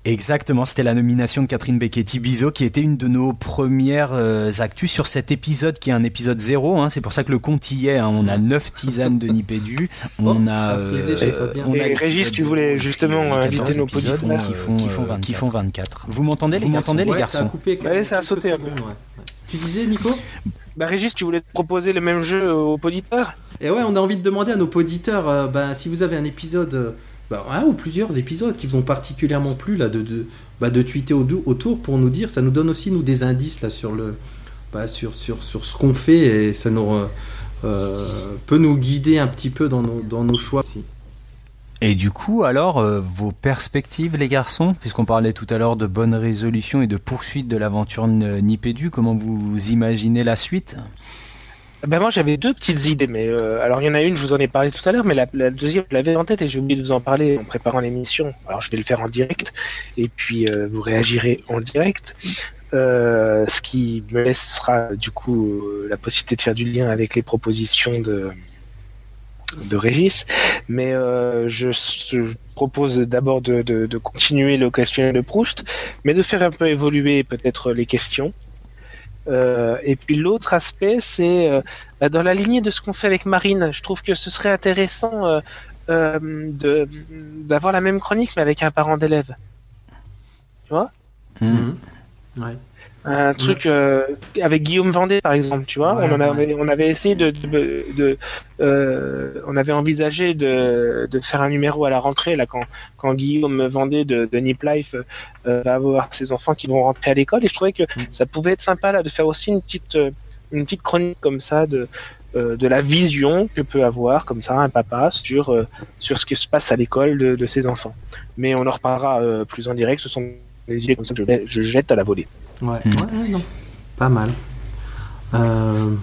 Exactement, c'était la nomination de Catherine Becchetti Bizot qui était une de nos premières euh, actus sur cet épisode qui est un épisode zéro. Hein, c'est pour ça que le compte y est. Hein. on a neuf tisanes de Nipédu. On a. Euh, on a Régis, tu voulais justement inviter nos épisodes qui font, qui, font 24. qui font 24. Vous m'entendez les, m'entendez les garçons ça a, coupé, ça a sauté un peu. Tu disais, Nico bah Régis, tu voulais te proposer le même jeu aux auditeurs? Et ouais, on a envie de demander à nos auditeurs, euh, bah, si vous avez un épisode bah, un ou plusieurs épisodes qui vous ont particulièrement plu là, de, de, bah, de tweeter autour pour nous dire. Ça nous donne aussi nous des indices là, sur, le, bah, sur, sur, ce qu'on fait et ça nous, euh, peut nous guider un petit peu dans nos, dans nos choix aussi. Et du coup, alors, euh, vos perspectives, les garçons, puisqu'on parlait tout à l'heure de bonnes résolutions et de poursuite de l'aventure Nipédu, comment vous imaginez la suite? Ben moi j'avais deux petites idées, mais euh, alors il y en a une, je vous en ai parlé tout à l'heure, mais la, deuxième je l'avais en tête et j'ai oublié de vous en parler en préparant l'émission. Alors je vais le faire en direct et puis euh, vous réagirez en direct. Euh, ce qui me laissera du coup la possibilité de faire du lien avec les propositions de de Régis, mais je, je, propose d'abord de, de, de continuer le questionnaire de Proust, mais de faire un peu évoluer peut-être les questions euh, et puis l'autre aspect, c'est euh, bah, dans la lignée de ce qu'on fait avec Marine. Je trouve que ce serait intéressant euh, de d'avoir la même chronique mais avec un parent d'élève. Tu vois? Mmh. Ouais un truc euh, avec Guillaume Vendée par exemple tu vois. On avait on avait essayé de, de, euh, on avait envisagé de, de faire un numéro à la rentrée là quand quand Guillaume Vendée de, de Nip Life euh, va avoir ses enfants qui vont rentrer à l'école. Et je trouvais que mm. ça pouvait être sympa là de faire aussi une petite une petite chronique comme ça de de la vision que peut avoir comme ça un papa sur sur ce qui se passe à l'école de, de ses enfants. Mais on en reparlera plus en direct. Ce sont des idées comme ça que je, je jette à la volée Ouais, hmm. ouais, non. Pas mal. Euh...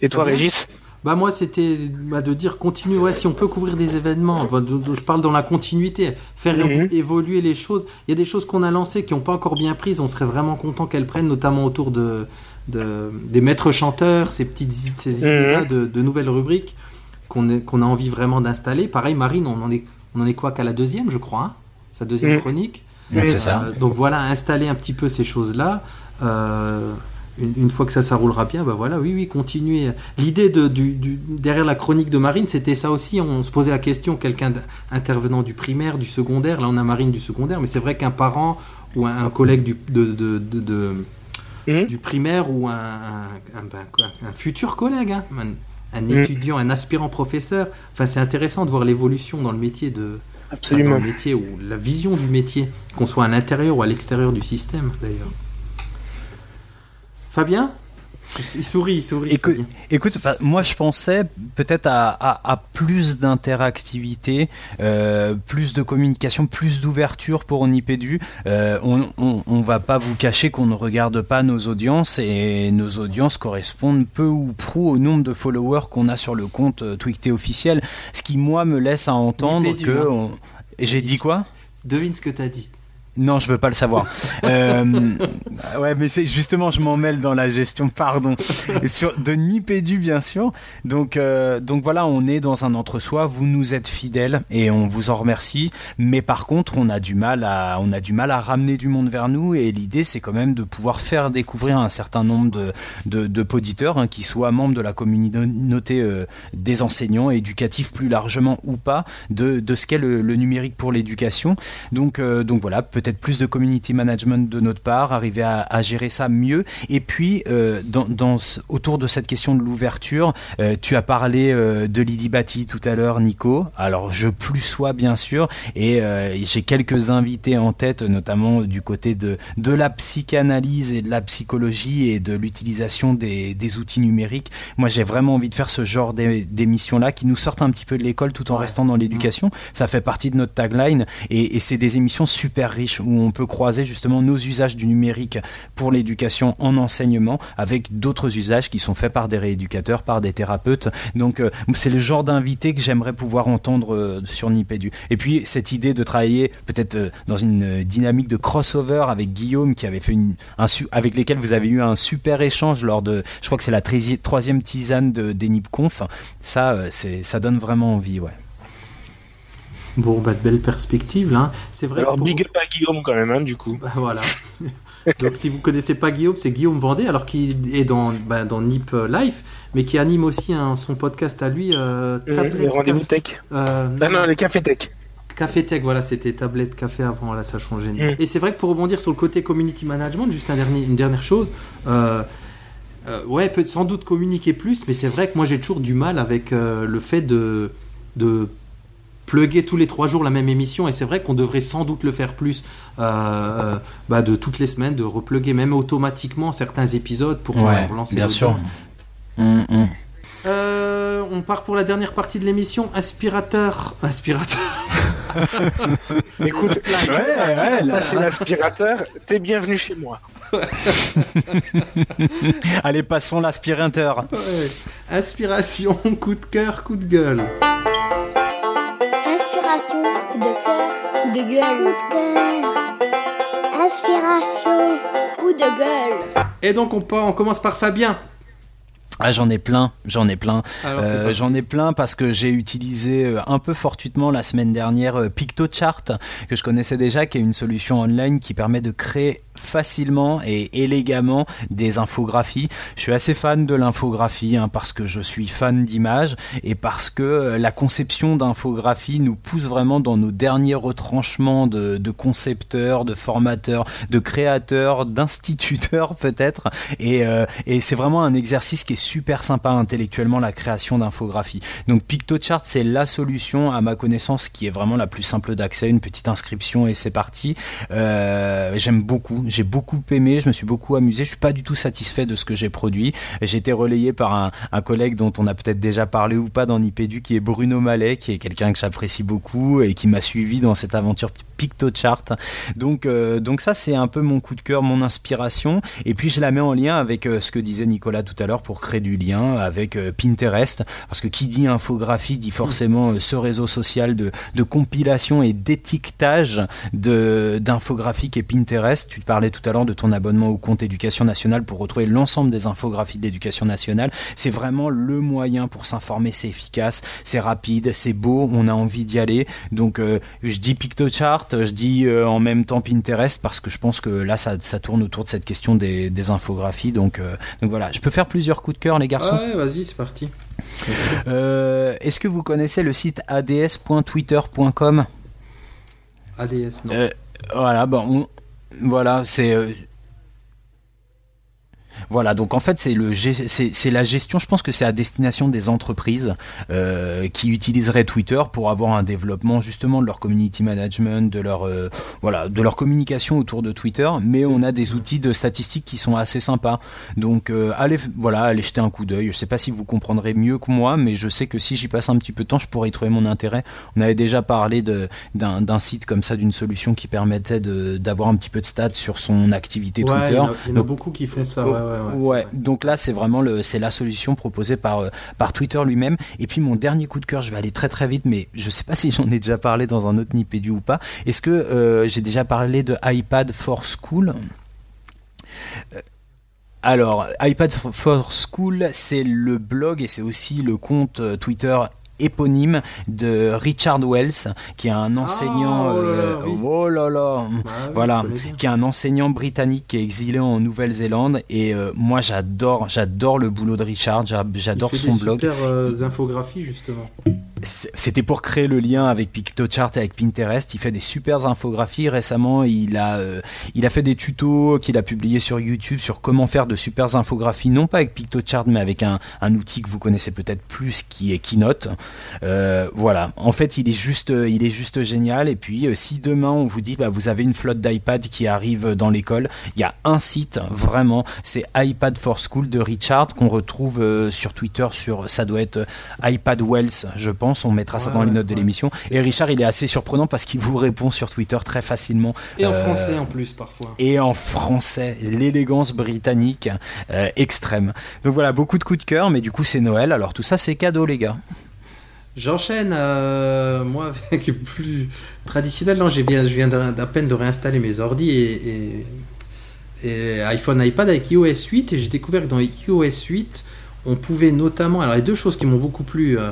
Et toi, Régis? Bah moi c'était bah, de dire continue ouais si on peut couvrir des événements je parle dans la continuité faire mhm. évoluer les choses il y a des choses qu'on a lancées qui n'ont pas encore bien prises on serait vraiment content qu'elles prennent notamment autour de, de des maîtres chanteurs ces petites ces mhm. idées là de, de, nouvelles rubriques qu'on qu'on a envie vraiment d'installer pareil Marine on en est on en est quoi qu'à la deuxième je crois hein sa deuxième mhm. chronique c'est ça. Euh, donc voilà, installer un petit peu ces choses-là. Euh, une, fois que ça, ça roulera bien, bah voilà, oui, oui, continuer. L'idée de, du, derrière la chronique de Marine, c'était ça aussi. On se posait la question, quelqu'un intervenant du primaire, du secondaire. Là, on a Marine du secondaire, mais c'est vrai qu'un parent ou un, collègue du, de, de, mmh. du primaire ou un, un, futur collègue, hein, un, mmh. étudiant, un aspirant professeur. Enfin, c'est intéressant de voir l'évolution dans le métier de, Absolument. le métier ou la vision du métier, qu'on soit à l'intérieur ou à l'extérieur du système d'ailleurs. Fabien? Il sourit, il sourit. Écoute, écoute bah, moi je pensais peut-être à, à, plus d'interactivité, euh, plus de communication, plus d'ouverture pour Nipédu. Euh, on, on, on, va pas vous cacher qu'on ne regarde pas nos audiences et nos audiences correspondent peu ou prou au nombre de followers qu'on a sur le compte euh, Twicté officiel. Ce qui moi me laisse à entendre que... Hein. J'ai dit quoi? Devine ce que tu as dit. Non, je veux pas le savoir. euh, ouais, mais c'est justement, je m'en mêle dans la gestion, pardon. Sur, de Nipédu, bien sûr. Donc, euh, donc voilà, on est dans un entre-soi. Vous nous êtes fidèles et on vous en remercie. Mais par contre, on a du mal à, on a du mal à ramener du monde vers nous. Et l'idée, c'est quand même de pouvoir faire découvrir un certain nombre de, de, de poditeurs, hein, qui soient membres de la communauté euh, des enseignants, éducatifs plus largement ou pas, de, de ce qu'est le, le numérique pour l'éducation. Donc, euh, donc voilà, peut-être plus de community management de notre part, arriver à, à gérer ça mieux. Et puis, euh, dans, dans, autour de cette question de l'ouverture, euh, tu as parlé euh, de Lydie Batty tout à l'heure, Nico. Alors, je plus sois bien sûr, et j'ai quelques invités en tête, notamment du côté de, de la psychanalyse et de la psychologie et de l'utilisation des, des outils numériques. Moi, j'ai vraiment envie de faire ce genre d'émissions-là qui nous sortent un petit peu de l'école tout en ouais. restant dans l'éducation. Ça fait partie de notre tagline et, et c'est des émissions super riches où on peut croiser justement nos usages du numérique pour l'éducation en enseignement avec d'autres usages qui sont faits par des rééducateurs, par des thérapeutes. Donc euh, c'est le genre d'invité que j'aimerais pouvoir entendre euh, sur Nipédu. Et puis cette idée de travailler peut-être euh, dans une dynamique de crossover avec Guillaume qui avait fait une, un, avec lesquels vous avez eu un super échange lors de, je crois que c'est la troisième tisane de d'Enipconf. Ça, ça donne vraiment envie, ouais. Bon, bah, de belles perspectives là. C'est vrai. Alors, pour... big up à Guillaume quand même, hein, du coup. Bah, voilà. Donc, si vous connaissez pas Guillaume, c'est Guillaume Vendée, alors qu'il est dans, bah, dans Nip Life, mais qui anime aussi un, son podcast à lui. Euh, mmh, les rendez-vous tech. Euh, ah non, les cafés tech. Café Tech, voilà, c'était tablette café avant, là ça a changé. Mmh. Et c'est vrai que pour rebondir sur le côté community management, juste un dernier, une dernière chose, euh, euh, ouais, peut sans doute communiquer plus, mais c'est vrai que moi j'ai toujours du mal avec euh, le fait de, de plugger tous les trois jours la même émission et c'est vrai qu'on devrait sans doute le faire plus euh, bah, de toutes les semaines de repluguer même automatiquement certains épisodes pour ouais, relancer bien sûr. mmh, mmh. Euh, on part pour la dernière partie de l'émission aspirateur. Aspirateur. Écoute ouais, ouais, ça c'est l'aspirateur. T'es bienvenu chez moi. Allez passons l'aspirateur. Ouais. inspiration coup de cœur coup de gueule de gueule. Coup de cœur. Inspiration, coup de gueule. Et donc on, part, on commence par Fabien. Ah, j'en ai plein, j'en ai plein. Euh, j'en ai plein parce que j'ai utilisé euh, un peu fortuitement la semaine dernière euh, PictoChart, que je connaissais déjà, qui est une solution online qui permet de créer facilement et élégamment des infographies. Je suis assez fan de l'infographie hein, parce que je suis fan d'images et parce que la conception d'infographie nous pousse vraiment dans nos derniers retranchements de, de concepteurs, de formateurs, de créateurs, d'instituteurs peut-être. Et, euh, et c'est vraiment un exercice qui est super sympa intellectuellement la création d'infographies. Donc PictoChart c'est la solution à ma connaissance qui est vraiment la plus simple d'accès, une petite inscription et c'est parti. Euh, J'aime beaucoup j'ai beaucoup aimé, je me suis beaucoup amusé. Je suis pas du tout satisfait de ce que j'ai produit. J'ai été relayé par un, collègue dont on a peut-être déjà parlé ou pas dans Nipédu, qui est Bruno Mallet, qui est quelqu'un que j'apprécie beaucoup et qui m'a suivi dans cette aventure PictoChart. Donc, euh, donc ça, c'est un peu mon coup de cœur, mon inspiration. Et puis, je la mets en lien avec euh, ce que disait Nicolas tout à l'heure pour créer du lien avec euh, Pinterest. Parce que qui dit infographie dit forcément ce réseau social de, compilation et d'étiquetage d'infographies et Pinterest. Tu te parlais tout à l'heure de ton abonnement au compte éducation nationale pour retrouver l'ensemble des infographies de l'éducation nationale. C'est vraiment le moyen pour s'informer. C'est efficace, c'est rapide, c'est beau, on a envie d'y aller. Donc, euh, je dis PictoChart, je dis euh, en même temps Pinterest parce que je pense que là ça, ça tourne autour de cette question des, des infographies donc, euh, donc voilà je peux faire plusieurs coups de cœur les garçons? Ouais vas-y c'est parti est-ce que vous connaissez le site ads.twitter.com ADS non voilà bon on, voilà c'est voilà, donc en fait c'est le c'est la gestion. Je pense que c'est à destination des entreprises euh, qui utiliseraient Twitter pour avoir un développement justement de leur community management, de leur euh, voilà, de leur communication autour de Twitter. Mais on a des outils de statistiques qui sont assez sympas. Donc euh, allez voilà, allez jeter un coup d'œil. Je sais pas si vous comprendrez mieux que moi, mais je sais que si j'y passe un petit peu de temps, je pourrais y trouver mon intérêt. On avait déjà parlé d'un site comme ça, d'une solution qui permettait d'avoir un petit peu de stats sur son activité ouais, Twitter. Il y, en a, il y en a donc, beaucoup qui font ça. Ouais, ouais, Ouais, donc là c'est vraiment le, c'est la solution proposée par euh, par Twitter lui-même. Et puis mon dernier coup de cœur, je vais aller très très vite, mais je sais pas si j'en ai déjà parlé dans un autre Nipédu ou pas. Est-ce que euh, j'ai déjà parlé de iPad for School? Euh, alors, iPad for School, c'est le blog et c'est aussi le compte Twitter éponyme de Richard Wells, qui est un enseignant. oh là là, euh, oui. oh là là, Bah oui, voilà, qui est un enseignant britannique qui est exilé en Nouvelle-Zélande. Et euh, moi, j'adore, j'adore le boulot de Richard. j'a- J'adore son des blog. Super euh, infographies justement. C'était pour créer le lien avec PictoChart et avec Pinterest. Il fait des super infographies. Récemment, il a, euh, il a fait des tutos qu'il a publiés sur YouTube sur comment faire de super infographies, non pas avec PictoChart, mais avec un, outil que vous connaissez peut-être plus, qui est Keynote. Euh, voilà. En fait, il est juste, euh, il est juste génial. Et puis, si demain on vous dit, bah, vous avez une flotte d'iPad qui arrive dans l'école, il y a un site vraiment, c'est iPad for School de Richard qu'on retrouve sur Twitter. Sur, ça doit être iPad Wells, je pense. On mettra ça dans les ouais, notes de l'émission. Et Richard, il est assez surprenant parce qu'il vous répond sur Twitter très facilement. Et en Euh, français en plus parfois. et en français, l'élégance britannique euh, extrême. Donc voilà, beaucoup de coups de cœur, mais du coup c'est Noël, alors tout ça c'est cadeau les gars. J'enchaîne, euh, moi, avec plus traditionnel. Non, j'ai bien, je viens d'à peine de réinstaller mes ordi et, et- et iPhone, iPad avec iOS 8. Et j'ai découvert que dans iOS 8, on pouvait notamment. Alors, il y a deux choses qui m'ont beaucoup plu. euh,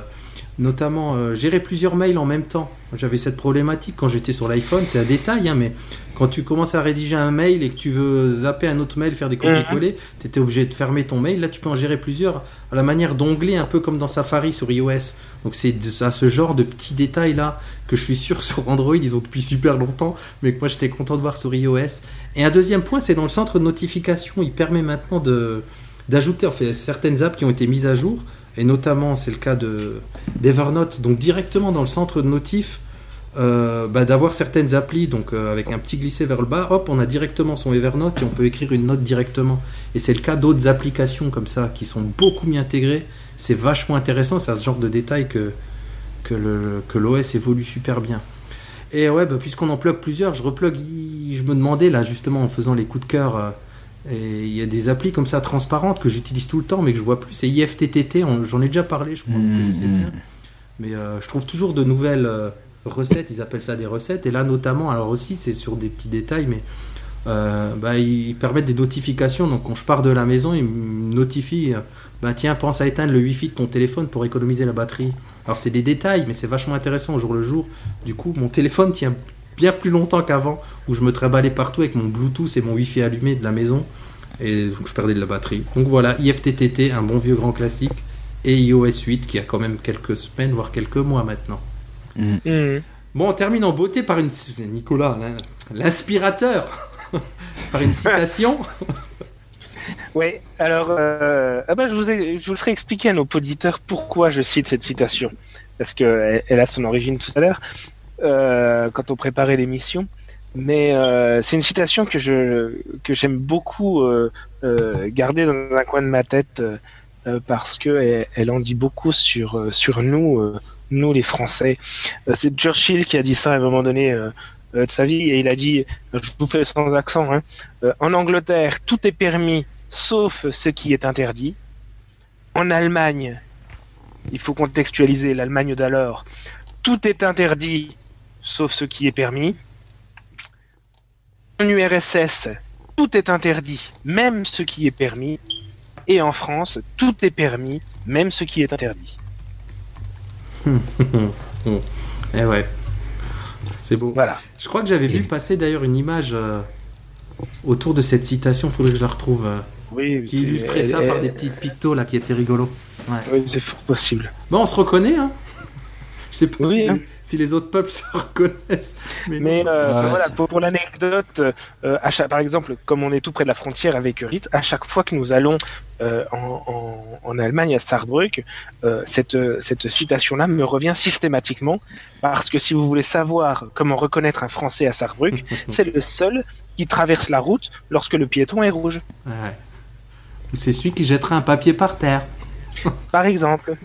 notamment euh, gérer plusieurs mails en même temps. J'avais cette problématique quand j'étais sur l'iPhone, c'est un détail, hein, mais quand tu commences à rédiger un mail et que tu veux zapper un autre mail, faire des copier-coller, tu étais obligé de fermer ton mail. Là, tu peux en gérer plusieurs à la manière d'ongler, un peu comme dans Safari sur iOS. Donc, c'est à ce genre de petits détails-là que je suis sûr sur Android, ils ont depuis super longtemps, mais que moi j'étais content de voir sur iOS. Et un deuxième point, c'est dans le centre de notification. Il permet maintenant de d'ajouter en fait, certaines apps qui ont été mises à jour, et notamment c'est le cas de d'Evernote, donc directement dans le centre de notif, euh, bah, d'avoir certaines applis, donc euh, avec un petit glissé vers le bas, hop, on a directement son Evernote et on peut écrire une note directement. Et c'est le cas d'autres applications comme ça qui sont beaucoup mieux intégrées. C'est vachement intéressant, c'est à ce genre de détails que, que l'OS évolue super bien. Et ouais, bah, puisqu'on en plug plusieurs, je replug. Je me demandais là justement en faisant les coups de cœur, euh, et il y a des applis comme ça transparentes que j'utilise tout le temps mais que je vois plus. C'est IFTTT, j'en ai déjà parlé, je crois que vous Mhm. connaissez bien. Mais euh, je trouve toujours de nouvelles euh, recettes, ils appellent ça des recettes. Et là notamment, alors aussi c'est sur des petits détails, mais euh, bah, ils permettent des notifications. Donc quand je pars de la maison, ils me notifient, bah, tiens, pense à éteindre le Wi-Fi de ton téléphone pour économiser la batterie. Alors c'est des détails, mais c'est vachement intéressant au jour le jour. Du coup, mon téléphone tient bien plus longtemps qu'avant, où je me trimballais partout avec mon Bluetooth et mon Wi-Fi allumé de la maison. Et donc je perdais de la batterie. Donc voilà, IFTTT, un bon vieux grand classique. Et iOS 8 qui a quand même quelques semaines, voire quelques mois maintenant. Mhm. Bon, on termine en beauté par une. Nicolas, l'in- l'inspirateur Par une citation. Ouais, alors, euh, ah bah, je, vous ai, je vous ferai expliquer à nos auditeurs pourquoi je cite cette citation. Parce qu'elle elle a son origine tout à l'heure, quand on préparait l'émission. Mais euh, c'est une citation que je que j'aime beaucoup euh, euh, garder dans un coin de ma tête euh, euh, parce que elle, en dit beaucoup sur euh, sur nous, euh, nous les Français. Euh, c'est Churchill qui a dit ça à un moment donné euh, euh, de sa vie et il a dit, je vous fais sans accent, hein, euh, en Angleterre tout est permis sauf ce qui est interdit. En Allemagne, il faut contextualiser l'Allemagne d'alors, tout est interdit sauf ce qui est permis. En URSS, tout est interdit, même ce qui est permis. Et en France, tout est permis, même ce qui est interdit. Eh ouais. C'est beau. Voilà. Je crois que j'avais vu passer d'ailleurs une image euh, autour de cette citation, faudrait que je la retrouve, euh, Oui, qui illustrait ça elle- par elle- des petites pictos là qui étaient rigolos. Ouais. Oui, c'est fort possible. Bon, on se reconnaît, hein Je sais pas Oui, si, hein. si les autres peuples se reconnaissent. Mais, Mais non, euh, Ah voilà, pour, pour l'anecdote, euh, à chaque- par exemple, comme on est tout près de la frontière avec Ritz, à chaque fois que nous allons euh, en, en- en Allemagne, à Saarbrück, euh, cette, cette citation-là me revient systématiquement, parce que si vous voulez savoir comment reconnaître un Français à Saarbrück, c'est le seul qui traverse la route lorsque le piéton est rouge. Ouais. Ou c'est celui qui jettera un papier par terre. Par exemple.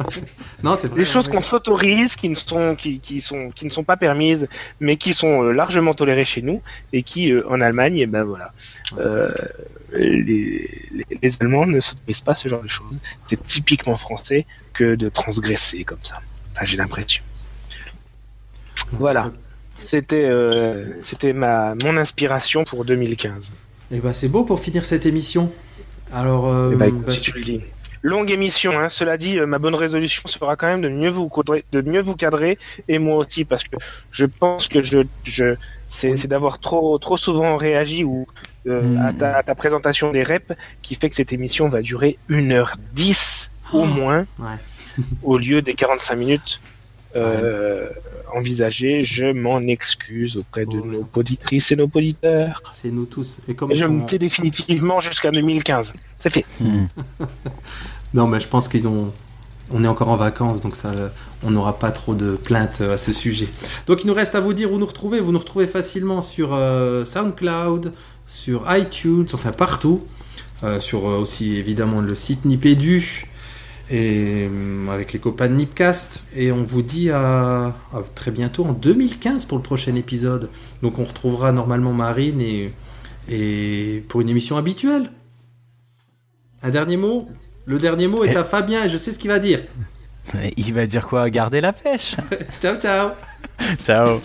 Non, c'est. Des choses qu'on s'autorise, qui ne sont, qui, qui sont, qui ne sont pas permises, mais qui sont euh, largement tolérées chez nous, et qui, euh, en Allemagne, eh ben voilà, euh, les, les, les Allemands ne s'autorisent pas ce genre de choses. C'est typiquement français que de transgresser comme ça. Enfin, j'ai l'impression. Voilà. C'était, euh, c'était ma, mon inspiration pour 2015. Et ben c'est beau pour finir cette émission. Alors, euh, Eh ben, écoute, bah, si tu le dis. Longue émission, hein. cela dit, euh, ma bonne résolution sera quand même de mieux vous cadrer, de mieux vous cadrer, et moi aussi, parce que je pense que je, je, c'est, d'avoir trop, trop souvent réagi ou euh, Mm. à, ta, à ta présentation des reps qui fait que cette émission va durer 1h10 au Oh. moins, Ouais. au lieu des 45 minutes euh, envisagées. Je m'en excuse auprès de Oh. nos poditrices et nos poditeurs. c'est nous tous. Et comme Et je me tais définitivement jusqu'à 2015. C'est fait. Hmm. Non, mais je pense qu'ils ont. On est encore en vacances, donc ça, on n'aura pas trop de plaintes euh, à ce sujet. Donc il nous reste à vous dire où nous retrouver. Vous nous retrouvez facilement sur euh, SoundCloud, sur iTunes, enfin partout. Euh, sur euh, aussi évidemment le site Nipédu et euh, avec les copains de Nipcast. Et on vous dit à, à très bientôt en 2015 pour le prochain épisode. Donc on retrouvera normalement Marine et, et pour une émission habituelle. Un dernier mot? Le dernier mot est à Fabien et je sais ce qu'il va dire. Il va dire quoi? Garder la pêche? Ciao, ciao Ciao